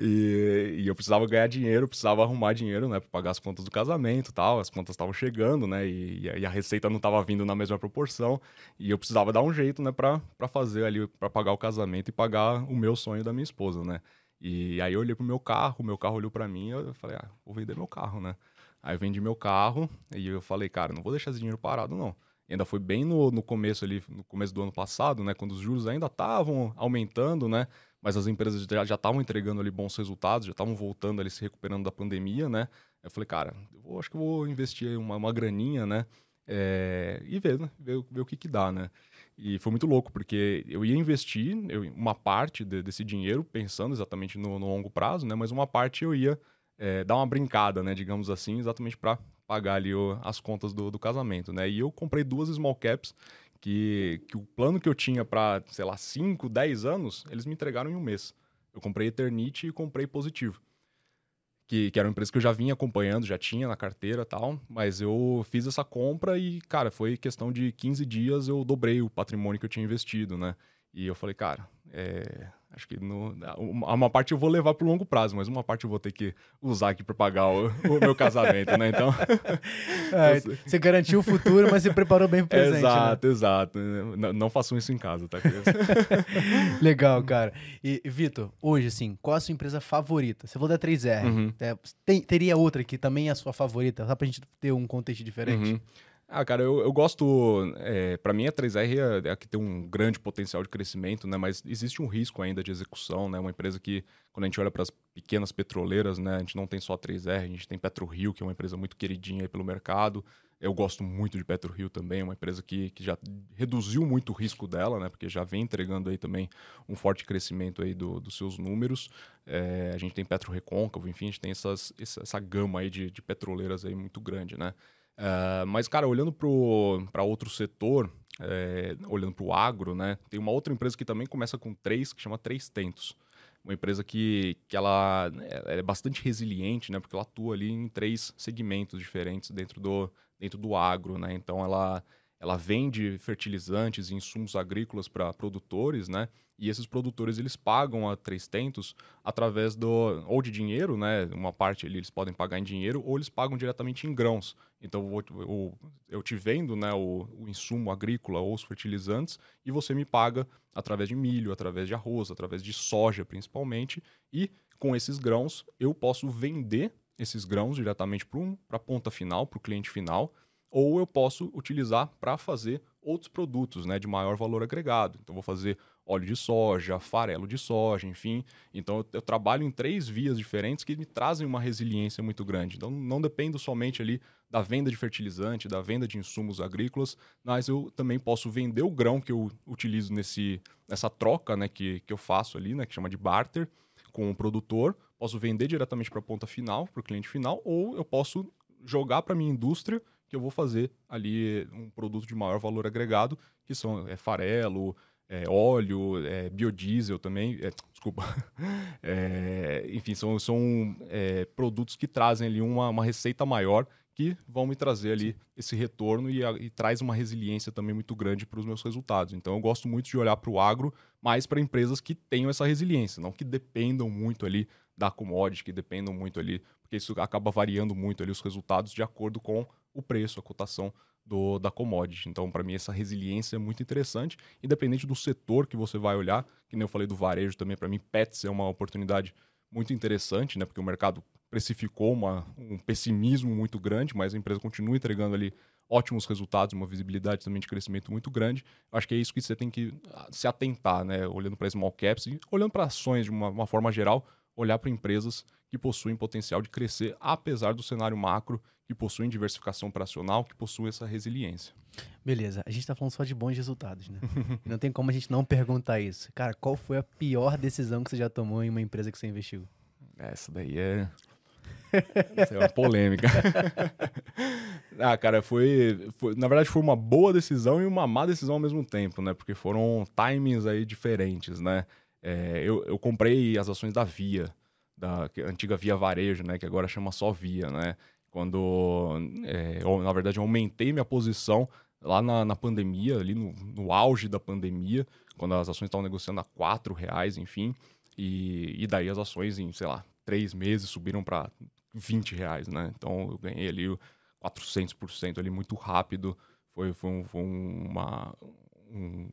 e, e, eu precisava ganhar dinheiro, precisava arrumar dinheiro, né? Pra pagar as contas do casamento e tal. As contas estavam chegando, né? E, e, a receita não estava vindo na mesma proporção. E eu precisava dar um jeito, né? Pra, pra fazer ali, para pagar o casamento e pagar o meu sonho da minha esposa, né? E aí eu olhei pro meu carro, o meu carro olhou para mim e eu falei, ah, vou vender meu carro, né? Aí eu vendi meu carro e eu falei, cara, não vou deixar esse dinheiro parado, não. Ainda foi bem no, no começo ali, no começo do ano passado, né? Quando os juros ainda estavam aumentando, né? Mas as empresas já estavam entregando ali bons resultados, já estavam voltando ali, se recuperando da pandemia, né? Eu falei, cara, eu vou, acho que eu vou investir uma, uma graninha, né? É, e ver, né? ver, ver o que que dá, né? E foi muito louco, porque eu ia investir eu, uma parte de, desse dinheiro, pensando exatamente no, no, longo prazo, né? Mas uma parte eu ia é, dar uma brincada, né? Digamos assim, exatamente para pagar ali o, as contas do, do, casamento, né? E eu comprei duas small caps que, que o plano que eu tinha para, sei lá, 5, 10 anos, eles me entregaram em um mês. Eu comprei Eternity e comprei Positivo que, que era uma empresa que eu já vinha acompanhando, já tinha na carteira tal, mas eu fiz essa compra e, cara, foi questão de 15 dias eu dobrei o patrimônio que eu tinha investido, né? E eu falei, cara, é, Acho que no, uma parte eu vou levar para o longo prazo, mas uma parte eu vou ter que usar aqui para pagar o, o, meu casamento, né? Então. É, você garantiu o futuro, mas você preparou bem o presente. Exato, né? exato. Não, não façam isso em casa, tá? Legal, cara. E, Vitor, hoje, assim, qual a sua empresa favorita? Você falou da 3R. Uhum. É, tem, teria outra que também é a sua favorita, só para a gente ter um contexto diferente? Uhum. Ah, cara, eu, eu gosto. É, para mim, a 3R é, é que tem um grande potencial de crescimento, né? Mas existe um risco ainda de execução, né? Uma empresa que, quando a gente olha para as pequenas petroleiras, né? A gente não tem só a 3R, a gente tem PetroRio, que é uma empresa muito queridinha pelo mercado. Eu gosto muito de PetroRio também, uma empresa que, que já reduziu muito o risco dela, né? Porque já vem entregando aí também um forte crescimento aí do, dos seus números. É, a gente tem Petro Recôncavo, enfim, a gente tem essas, essa, gama aí de, de petroleiras aí muito grande, né? Uh, mas, cara, olhando para outro setor, é, olhando para o agro, né? Tem uma outra empresa que também começa com três, que chama Três Tentos. Uma empresa que, que ela, ela é bastante resiliente, né? Porque ela atua ali em três segmentos diferentes dentro do, dentro do agro, né? Então, ela, ela vende fertilizantes e insumos agrícolas para produtores, né? E esses produtores eles pagam a Três Tentos através do ou de dinheiro, né? Uma parte eles podem pagar em dinheiro ou eles pagam diretamente em grãos. Então eu, eu te vendo, né, o, o, insumo agrícola ou os fertilizantes e você me paga através de milho, através de arroz, através de soja principalmente. E com esses grãos eu posso vender esses grãos diretamente para a ponta final, para o cliente final, ou eu posso utilizar para fazer outros produtos, né, de maior valor agregado. Então vou fazer óleo de soja, farelo de soja, enfim. Então eu, eu, trabalho em três vias diferentes que me trazem uma resiliência muito grande. Então não dependo somente ali da venda de fertilizante, da venda de insumos agrícolas, mas eu também posso vender o grão que eu utilizo nesse, nessa troca né, que, que eu faço ali, né, que chama de barter, com o produtor. Posso vender diretamente para a ponta final, para o cliente final, ou eu posso jogar para minha indústria que eu vou fazer ali um produto de maior valor agregado, que são é, farelo, é, óleo, é, biodiesel também, é, desculpa, é, enfim, são, são é, produtos que trazem ali uma, uma receita maior que vão me trazer ali esse retorno e, e traz uma resiliência também muito grande para os meus resultados. Então eu gosto muito de olhar para o agro, mais para empresas que tenham essa resiliência, não que dependam muito ali da commodity, que dependam muito ali, porque isso acaba variando muito ali os resultados de acordo com o preço, a cotação do, da commodity. Então, para mim, essa resiliência é muito interessante, independente do setor que você vai olhar, que nem eu falei do varejo também, para mim, pets é uma oportunidade muito interessante, né? Porque o mercado precificou uma, um pessimismo muito grande, mas a empresa continua entregando ali ótimos resultados, uma visibilidade também de crescimento muito grande. Acho que é isso que você tem que ah, se atentar, né? Olhando para small caps e olhando para ações de uma, uma forma geral, olhar para empresas que possuem potencial de crescer, apesar do cenário macro, que possuem diversificação operacional, que possuem essa resiliência. Beleza, a gente está falando só de bons resultados, né? não tem como a gente não perguntar isso. Cara, qual foi a pior decisão que você já tomou em uma empresa que você investiu? Essa daí é. Essa é uma polêmica. ah, cara, foi, foi, Na verdade, foi uma boa decisão e uma má decisão ao mesmo tempo, né? Porque foram timings aí diferentes, né? É, eu, eu comprei as ações da Via da antiga Via Varejo, né, que agora chama só Via, né? Quando, é, na verdade, eu aumentei minha posição lá na, na pandemia, ali no, no, auge da pandemia, quando as ações estavam negociando a quatro reais, enfim, e, e daí as ações em, sei lá, três meses subiram para 20 reais, né? Então eu ganhei ali 400% ali muito rápido, foi, foi, um, foi uma, um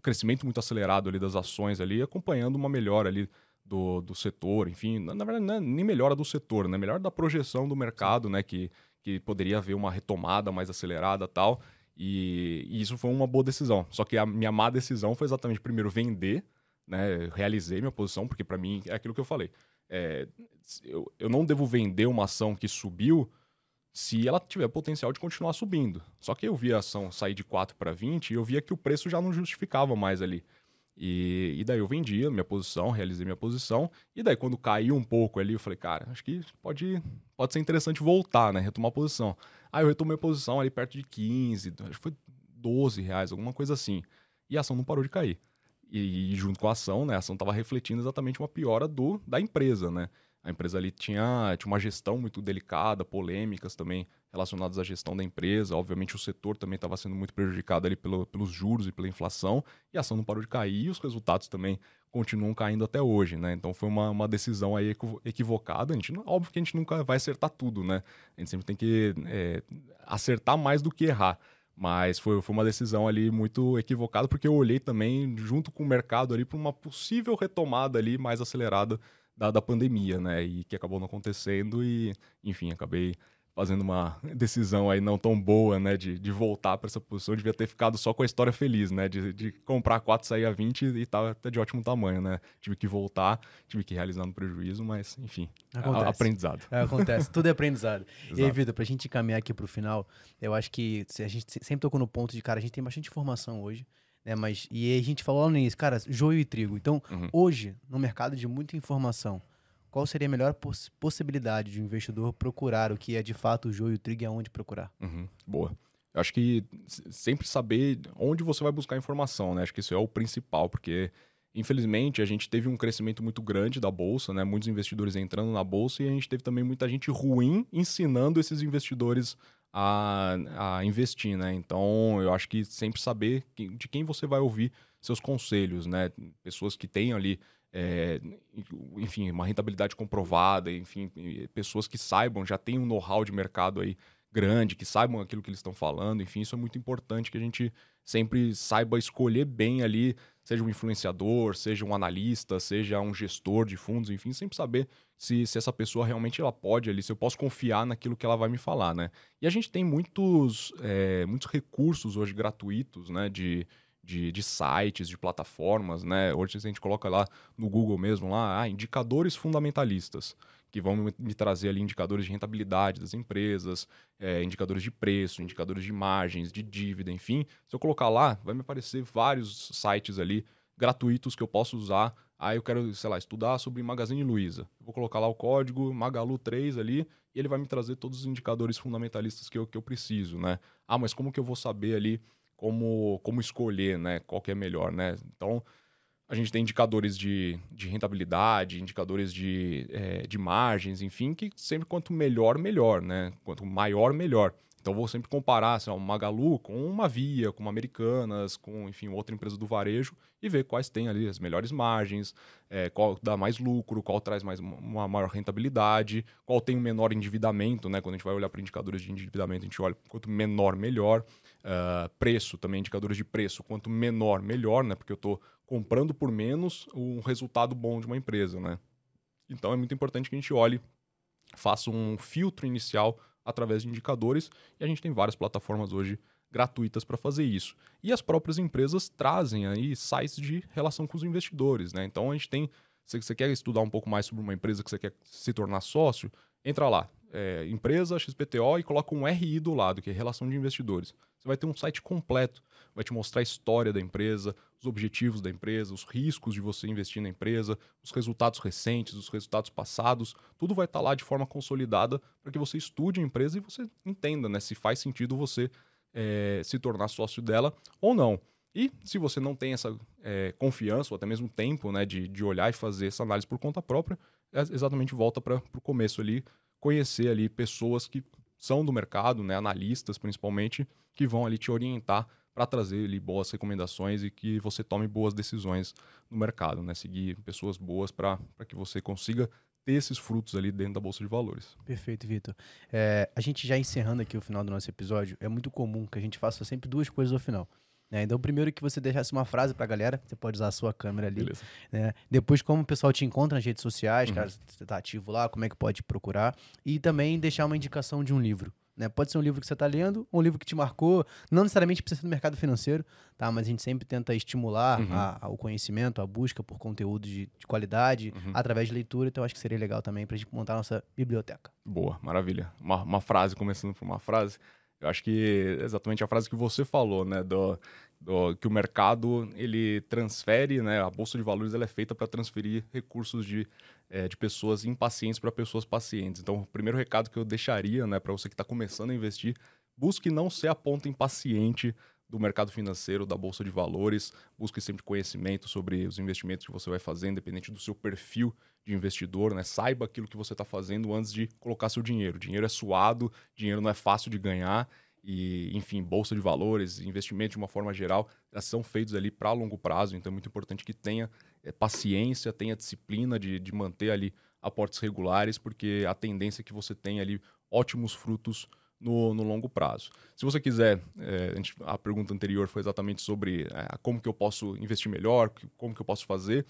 crescimento muito acelerado ali das ações ali, acompanhando uma melhora ali do, do setor, enfim, na, na verdade é nem melhora do setor, né? Melhora da projeção do mercado, né? Que, que poderia haver uma retomada mais acelerada tal. E, e, isso foi uma boa decisão. Só que a minha má decisão foi exatamente primeiro vender, né? Realizei minha posição, porque para mim é aquilo que eu falei. É, eu, eu não devo vender uma ação que subiu se ela tiver potencial de continuar subindo. Só que eu vi a ação sair de 4 para 20 e eu via que o preço já não justificava mais ali. E, e daí eu vendia minha posição, realizei minha posição. E daí quando caiu um pouco ali, eu falei, cara, acho que pode, pode ser interessante voltar, né? Retomar a posição. Aí eu retomei a posição ali perto de 15, acho que foi 12 reais, alguma coisa assim. E a ação não parou de cair. E, e junto com a ação, né? A ação estava refletindo exatamente uma piora do, da empresa, né? A empresa ali tinha, tinha uma gestão muito delicada, polêmicas também relacionadas à gestão da empresa. Obviamente, o setor também estava sendo muito prejudicado ali pelo, pelos juros e pela inflação, e a ação não parou de cair e os resultados também continuam caindo até hoje, né? Então foi uma, uma decisão aí equivocada. A gente, óbvio que a gente nunca vai acertar tudo, né? A gente sempre tem que é, acertar mais do que errar. Mas foi, foi uma decisão ali muito equivocada, porque eu olhei também, junto com o mercado ali, para uma possível retomada ali mais acelerada da, da pandemia, né? E que acabou não acontecendo e, enfim, acabei fazendo uma decisão aí não tão boa, né, de, de voltar para essa posição, eu devia ter ficado só com a história feliz, né, de, de comprar 4, sair a 20 e tá até de ótimo tamanho, né, tive que voltar, tive que realizar no prejuízo, mas, enfim, acontece. aprendizado. É, acontece, tudo é aprendizado. e aí, Vitor, pra gente caminhar aqui pro final, eu acho que a gente sempre tocou no ponto de, cara, a gente tem bastante informação hoje, né? Mas, e a gente falou lá no início, cara, joio e trigo. Então, uhum. hoje, no mercado de muita informação, qual seria a melhor poss possibilidade de um investidor procurar o que é de fato o joio e o trigo e aonde procurar? Uhum. Boa. Eu acho que sempre saber onde você vai buscar informação, né? Acho que isso é o principal, porque infelizmente a gente teve um crescimento muito grande da bolsa, né? Muitos investidores entrando na bolsa e a gente teve também muita gente ruim ensinando esses investidores a, a investir, né? Então, eu acho que sempre saber de quem você vai ouvir seus conselhos, né? Pessoas que tenham ali, é, enfim, uma rentabilidade comprovada, enfim, pessoas que saibam, já têm um know-how de mercado aí grande, que saibam aquilo que eles estão falando, enfim, isso é muito importante que a gente sempre saiba escolher bem ali, seja um influenciador, seja um analista, seja um gestor de fundos, enfim, sempre saber se, se essa pessoa realmente ela pode ali, se eu posso confiar naquilo que ela vai me falar, né? E a gente tem muitos, é, muitos recursos hoje gratuitos, né, de, de, de, sites, de plataformas, né? Hoje a gente coloca lá no Google mesmo, lá, ah, indicadores fundamentalistas que vão me trazer ali indicadores de rentabilidade das empresas, é, indicadores de preço, indicadores de margens, de dívida, enfim. Se eu colocar lá, vai me aparecer vários sites ali gratuitos que eu posso usar. Aí eu quero, sei lá, estudar sobre Magazine Luiza. Vou colocar lá o código Magalu3 ali e ele vai me trazer todos os indicadores fundamentalistas que eu, que eu preciso, né? Ah, mas como que eu vou saber ali como, como escolher, né? Qual que é melhor, né? Então, a gente tem indicadores de, de rentabilidade, indicadores de, é, de margens, enfim, que sempre quanto melhor, melhor, né? Quanto maior, melhor. Então vou sempre comparar assim, uma Magalu com uma Via, com uma Americanas, com enfim outra empresa do varejo e ver quais têm ali as melhores margens, é, qual dá mais lucro, qual traz mais uma maior rentabilidade, qual tem um menor endividamento, né? Quando a gente vai olhar para indicadores de endividamento, a gente olha quanto menor melhor. Uh, preço também, indicadores de preço, quanto menor melhor, né? Porque eu estou comprando por menos um resultado bom de uma empresa, né? Então é muito importante que a gente olhe, faça um filtro inicial através de indicadores e a gente tem várias plataformas hoje gratuitas para fazer isso. E as próprias empresas trazem aí sites de relação com os investidores, né? Então a gente tem, se você quer estudar um pouco mais sobre uma empresa que você quer se tornar sócio, entra lá, é, empresa XPTO e coloca um RI do lado, que é relação de investidores. Você vai ter um site completo, vai te mostrar a história da empresa, os objetivos da empresa, os riscos de você investir na empresa, os resultados recentes, os resultados passados, tudo vai estar tá lá de forma consolidada para que você estude a empresa e você entenda né, se faz sentido você é, se tornar sócio dela ou não. E se você não tem essa é, confiança ou até mesmo tempo né, de, de olhar e fazer essa análise por conta própria, é exatamente volta para o começo ali, conhecer ali pessoas que são do mercado, né, analistas principalmente, que vão ali te orientar para trazer ali boas recomendações e que você tome boas decisões no mercado, né? Seguir pessoas boas para que você consiga ter esses frutos ali dentro da bolsa de valores. Perfeito, Vitor. É, a gente já encerrando aqui o final do nosso episódio, é muito comum que a gente faça sempre duas coisas ao final. Né? Então, primeiro que você deixasse uma frase para a galera, você pode usar a sua câmera ali. Beleza. Né? Depois, como o pessoal te encontra nas redes sociais, Uhum. cara, você tá ativo lá, como é que pode procurar. E também deixar uma indicação de um livro. Né? Pode ser um livro que você está lendo, um livro que te marcou, não necessariamente precisa ser no mercado financeiro, tá? Mas a gente sempre tenta estimular Uhum. a- a- o conhecimento, a busca por conteúdo de, de qualidade Uhum. através de leitura. Então, acho que seria legal também para a gente montar a nossa biblioteca. Boa, maravilha. Uma, uma frase, começando por uma frase. Eu acho que é exatamente a frase que você falou, né? Do, do- que o mercado ele transfere, né? A bolsa de valores ela é feita para transferir recursos de, eh, de pessoas impacientes para pessoas pacientes. Então, o primeiro recado que eu deixaria, né, para você que está começando a investir, busque não ser a ponta impaciente do mercado financeiro, da bolsa de valores. Busque sempre conhecimento sobre os investimentos que você vai fazer, independente do seu perfil de investidor, né? Saiba aquilo que você está fazendo antes de colocar seu dinheiro. Dinheiro é suado, dinheiro não é fácil de ganhar e, enfim, bolsa de valores, investimento de uma forma geral, são feitos ali para longo prazo. Então é muito importante que tenha eh, paciência, tenha disciplina de, de manter ali aportes regulares, porque a tendência é que você tenha ali ótimos frutos no, no longo prazo. Se você quiser, eh, a, gente- a pergunta anterior foi exatamente sobre eh, como que eu posso investir melhor, como que eu posso fazer.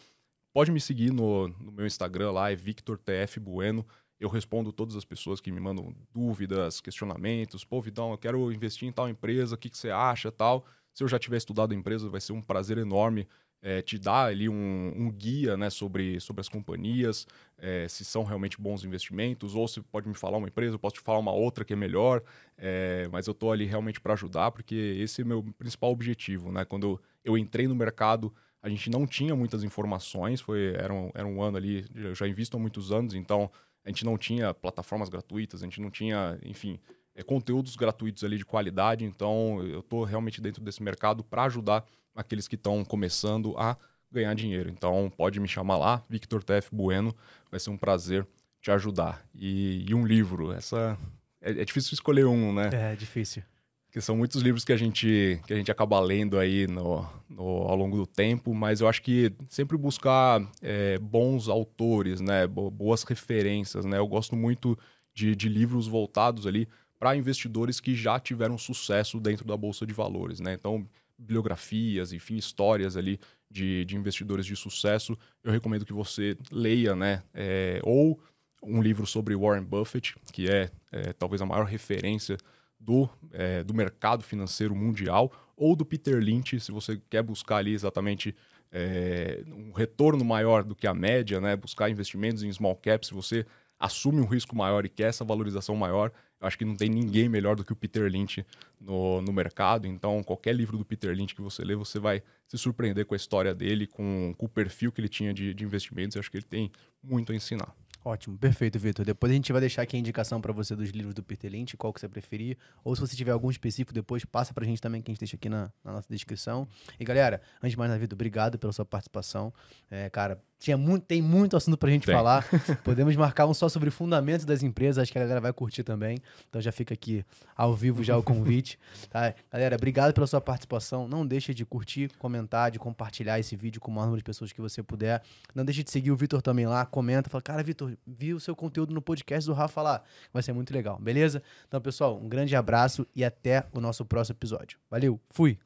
Pode me seguir no, no meu Instagram lá, é Victor TF Bueno. Eu respondo todas as pessoas que me mandam dúvidas, questionamentos. Pô, Vidão, eu quero investir em tal empresa, o que, que você acha tal. Se eu já tiver estudado a empresa, vai ser um prazer enorme eh, te dar ali um, um guia né, sobre, sobre as companhias, eh, se são realmente bons investimentos, ou se pode me falar uma empresa, eu posso te falar uma outra que é melhor, eh, mas eu estou ali realmente para ajudar, porque esse é meu principal objetivo. Né? Quando eu entrei no mercado, a gente não tinha muitas informações, foi, era, um, era um ano ali, eu já invisto há muitos anos, então a gente não tinha plataformas gratuitas, a gente não tinha, enfim, conteúdos gratuitos ali de qualidade, então eu estou realmente dentro desse mercado para ajudar aqueles que estão começando a ganhar dinheiro. Então pode me chamar lá, Victor TF Bueno, vai ser um prazer te ajudar. E, e um livro, essa é, é difícil escolher um, né? É difícil. Porque são muitos livros que a gente, que a gente acaba lendo aí no, no- ao longo do tempo, mas eu acho que sempre buscar é, bons autores, né? bo- Boas referências, né? Eu gosto muito de, de livros voltados ali para investidores que já tiveram sucesso dentro da Bolsa de Valores, né? Então, bibliografias, enfim, histórias ali de, de investidores de sucesso, eu recomendo que você leia, né? É, ou um livro sobre Warren Buffett, que é, é, talvez a maior referência do, é, do mercado financeiro mundial, ou do Peter Lynch, se você quer buscar ali exatamente é, um retorno maior do que a média, né? buscar investimentos em small caps, se você assume um risco maior e quer essa valorização maior, eu acho que não tem ninguém melhor do que o Peter Lynch no, no mercado. Então, qualquer livro do Peter Lynch que você lê, você vai se surpreender com a história dele, com, com o perfil que ele tinha de, de investimentos. Eu acho que ele tem muito a ensinar. Ótimo, perfeito, Vitor. Depois a gente vai deixar aqui a indicação para você dos livros do Peter Lynch, qual que você preferir. Ou se você tiver algum específico, depois passa pra gente também, que a gente deixa aqui na, na nossa descrição. E galera, antes de mais nada, Vitor, obrigado pela sua participação. É, cara, tinha muito, tem muito assunto pra gente tem. falar. Podemos marcar um só sobre fundamentos das empresas, acho que a galera vai curtir também. Então já fica aqui ao vivo já o convite. Tá? Galera, obrigado pela sua participação. Não deixe de curtir, comentar, de compartilhar esse vídeo com o maior número de pessoas que você puder. Não deixe de seguir o Vitor também lá, comenta, fala, cara, Vitor, vi o seu conteúdo no podcast do Rafa lá. Vai ser muito legal, beleza? Então, pessoal, um grande abraço e até o nosso próximo episódio. Valeu, fui!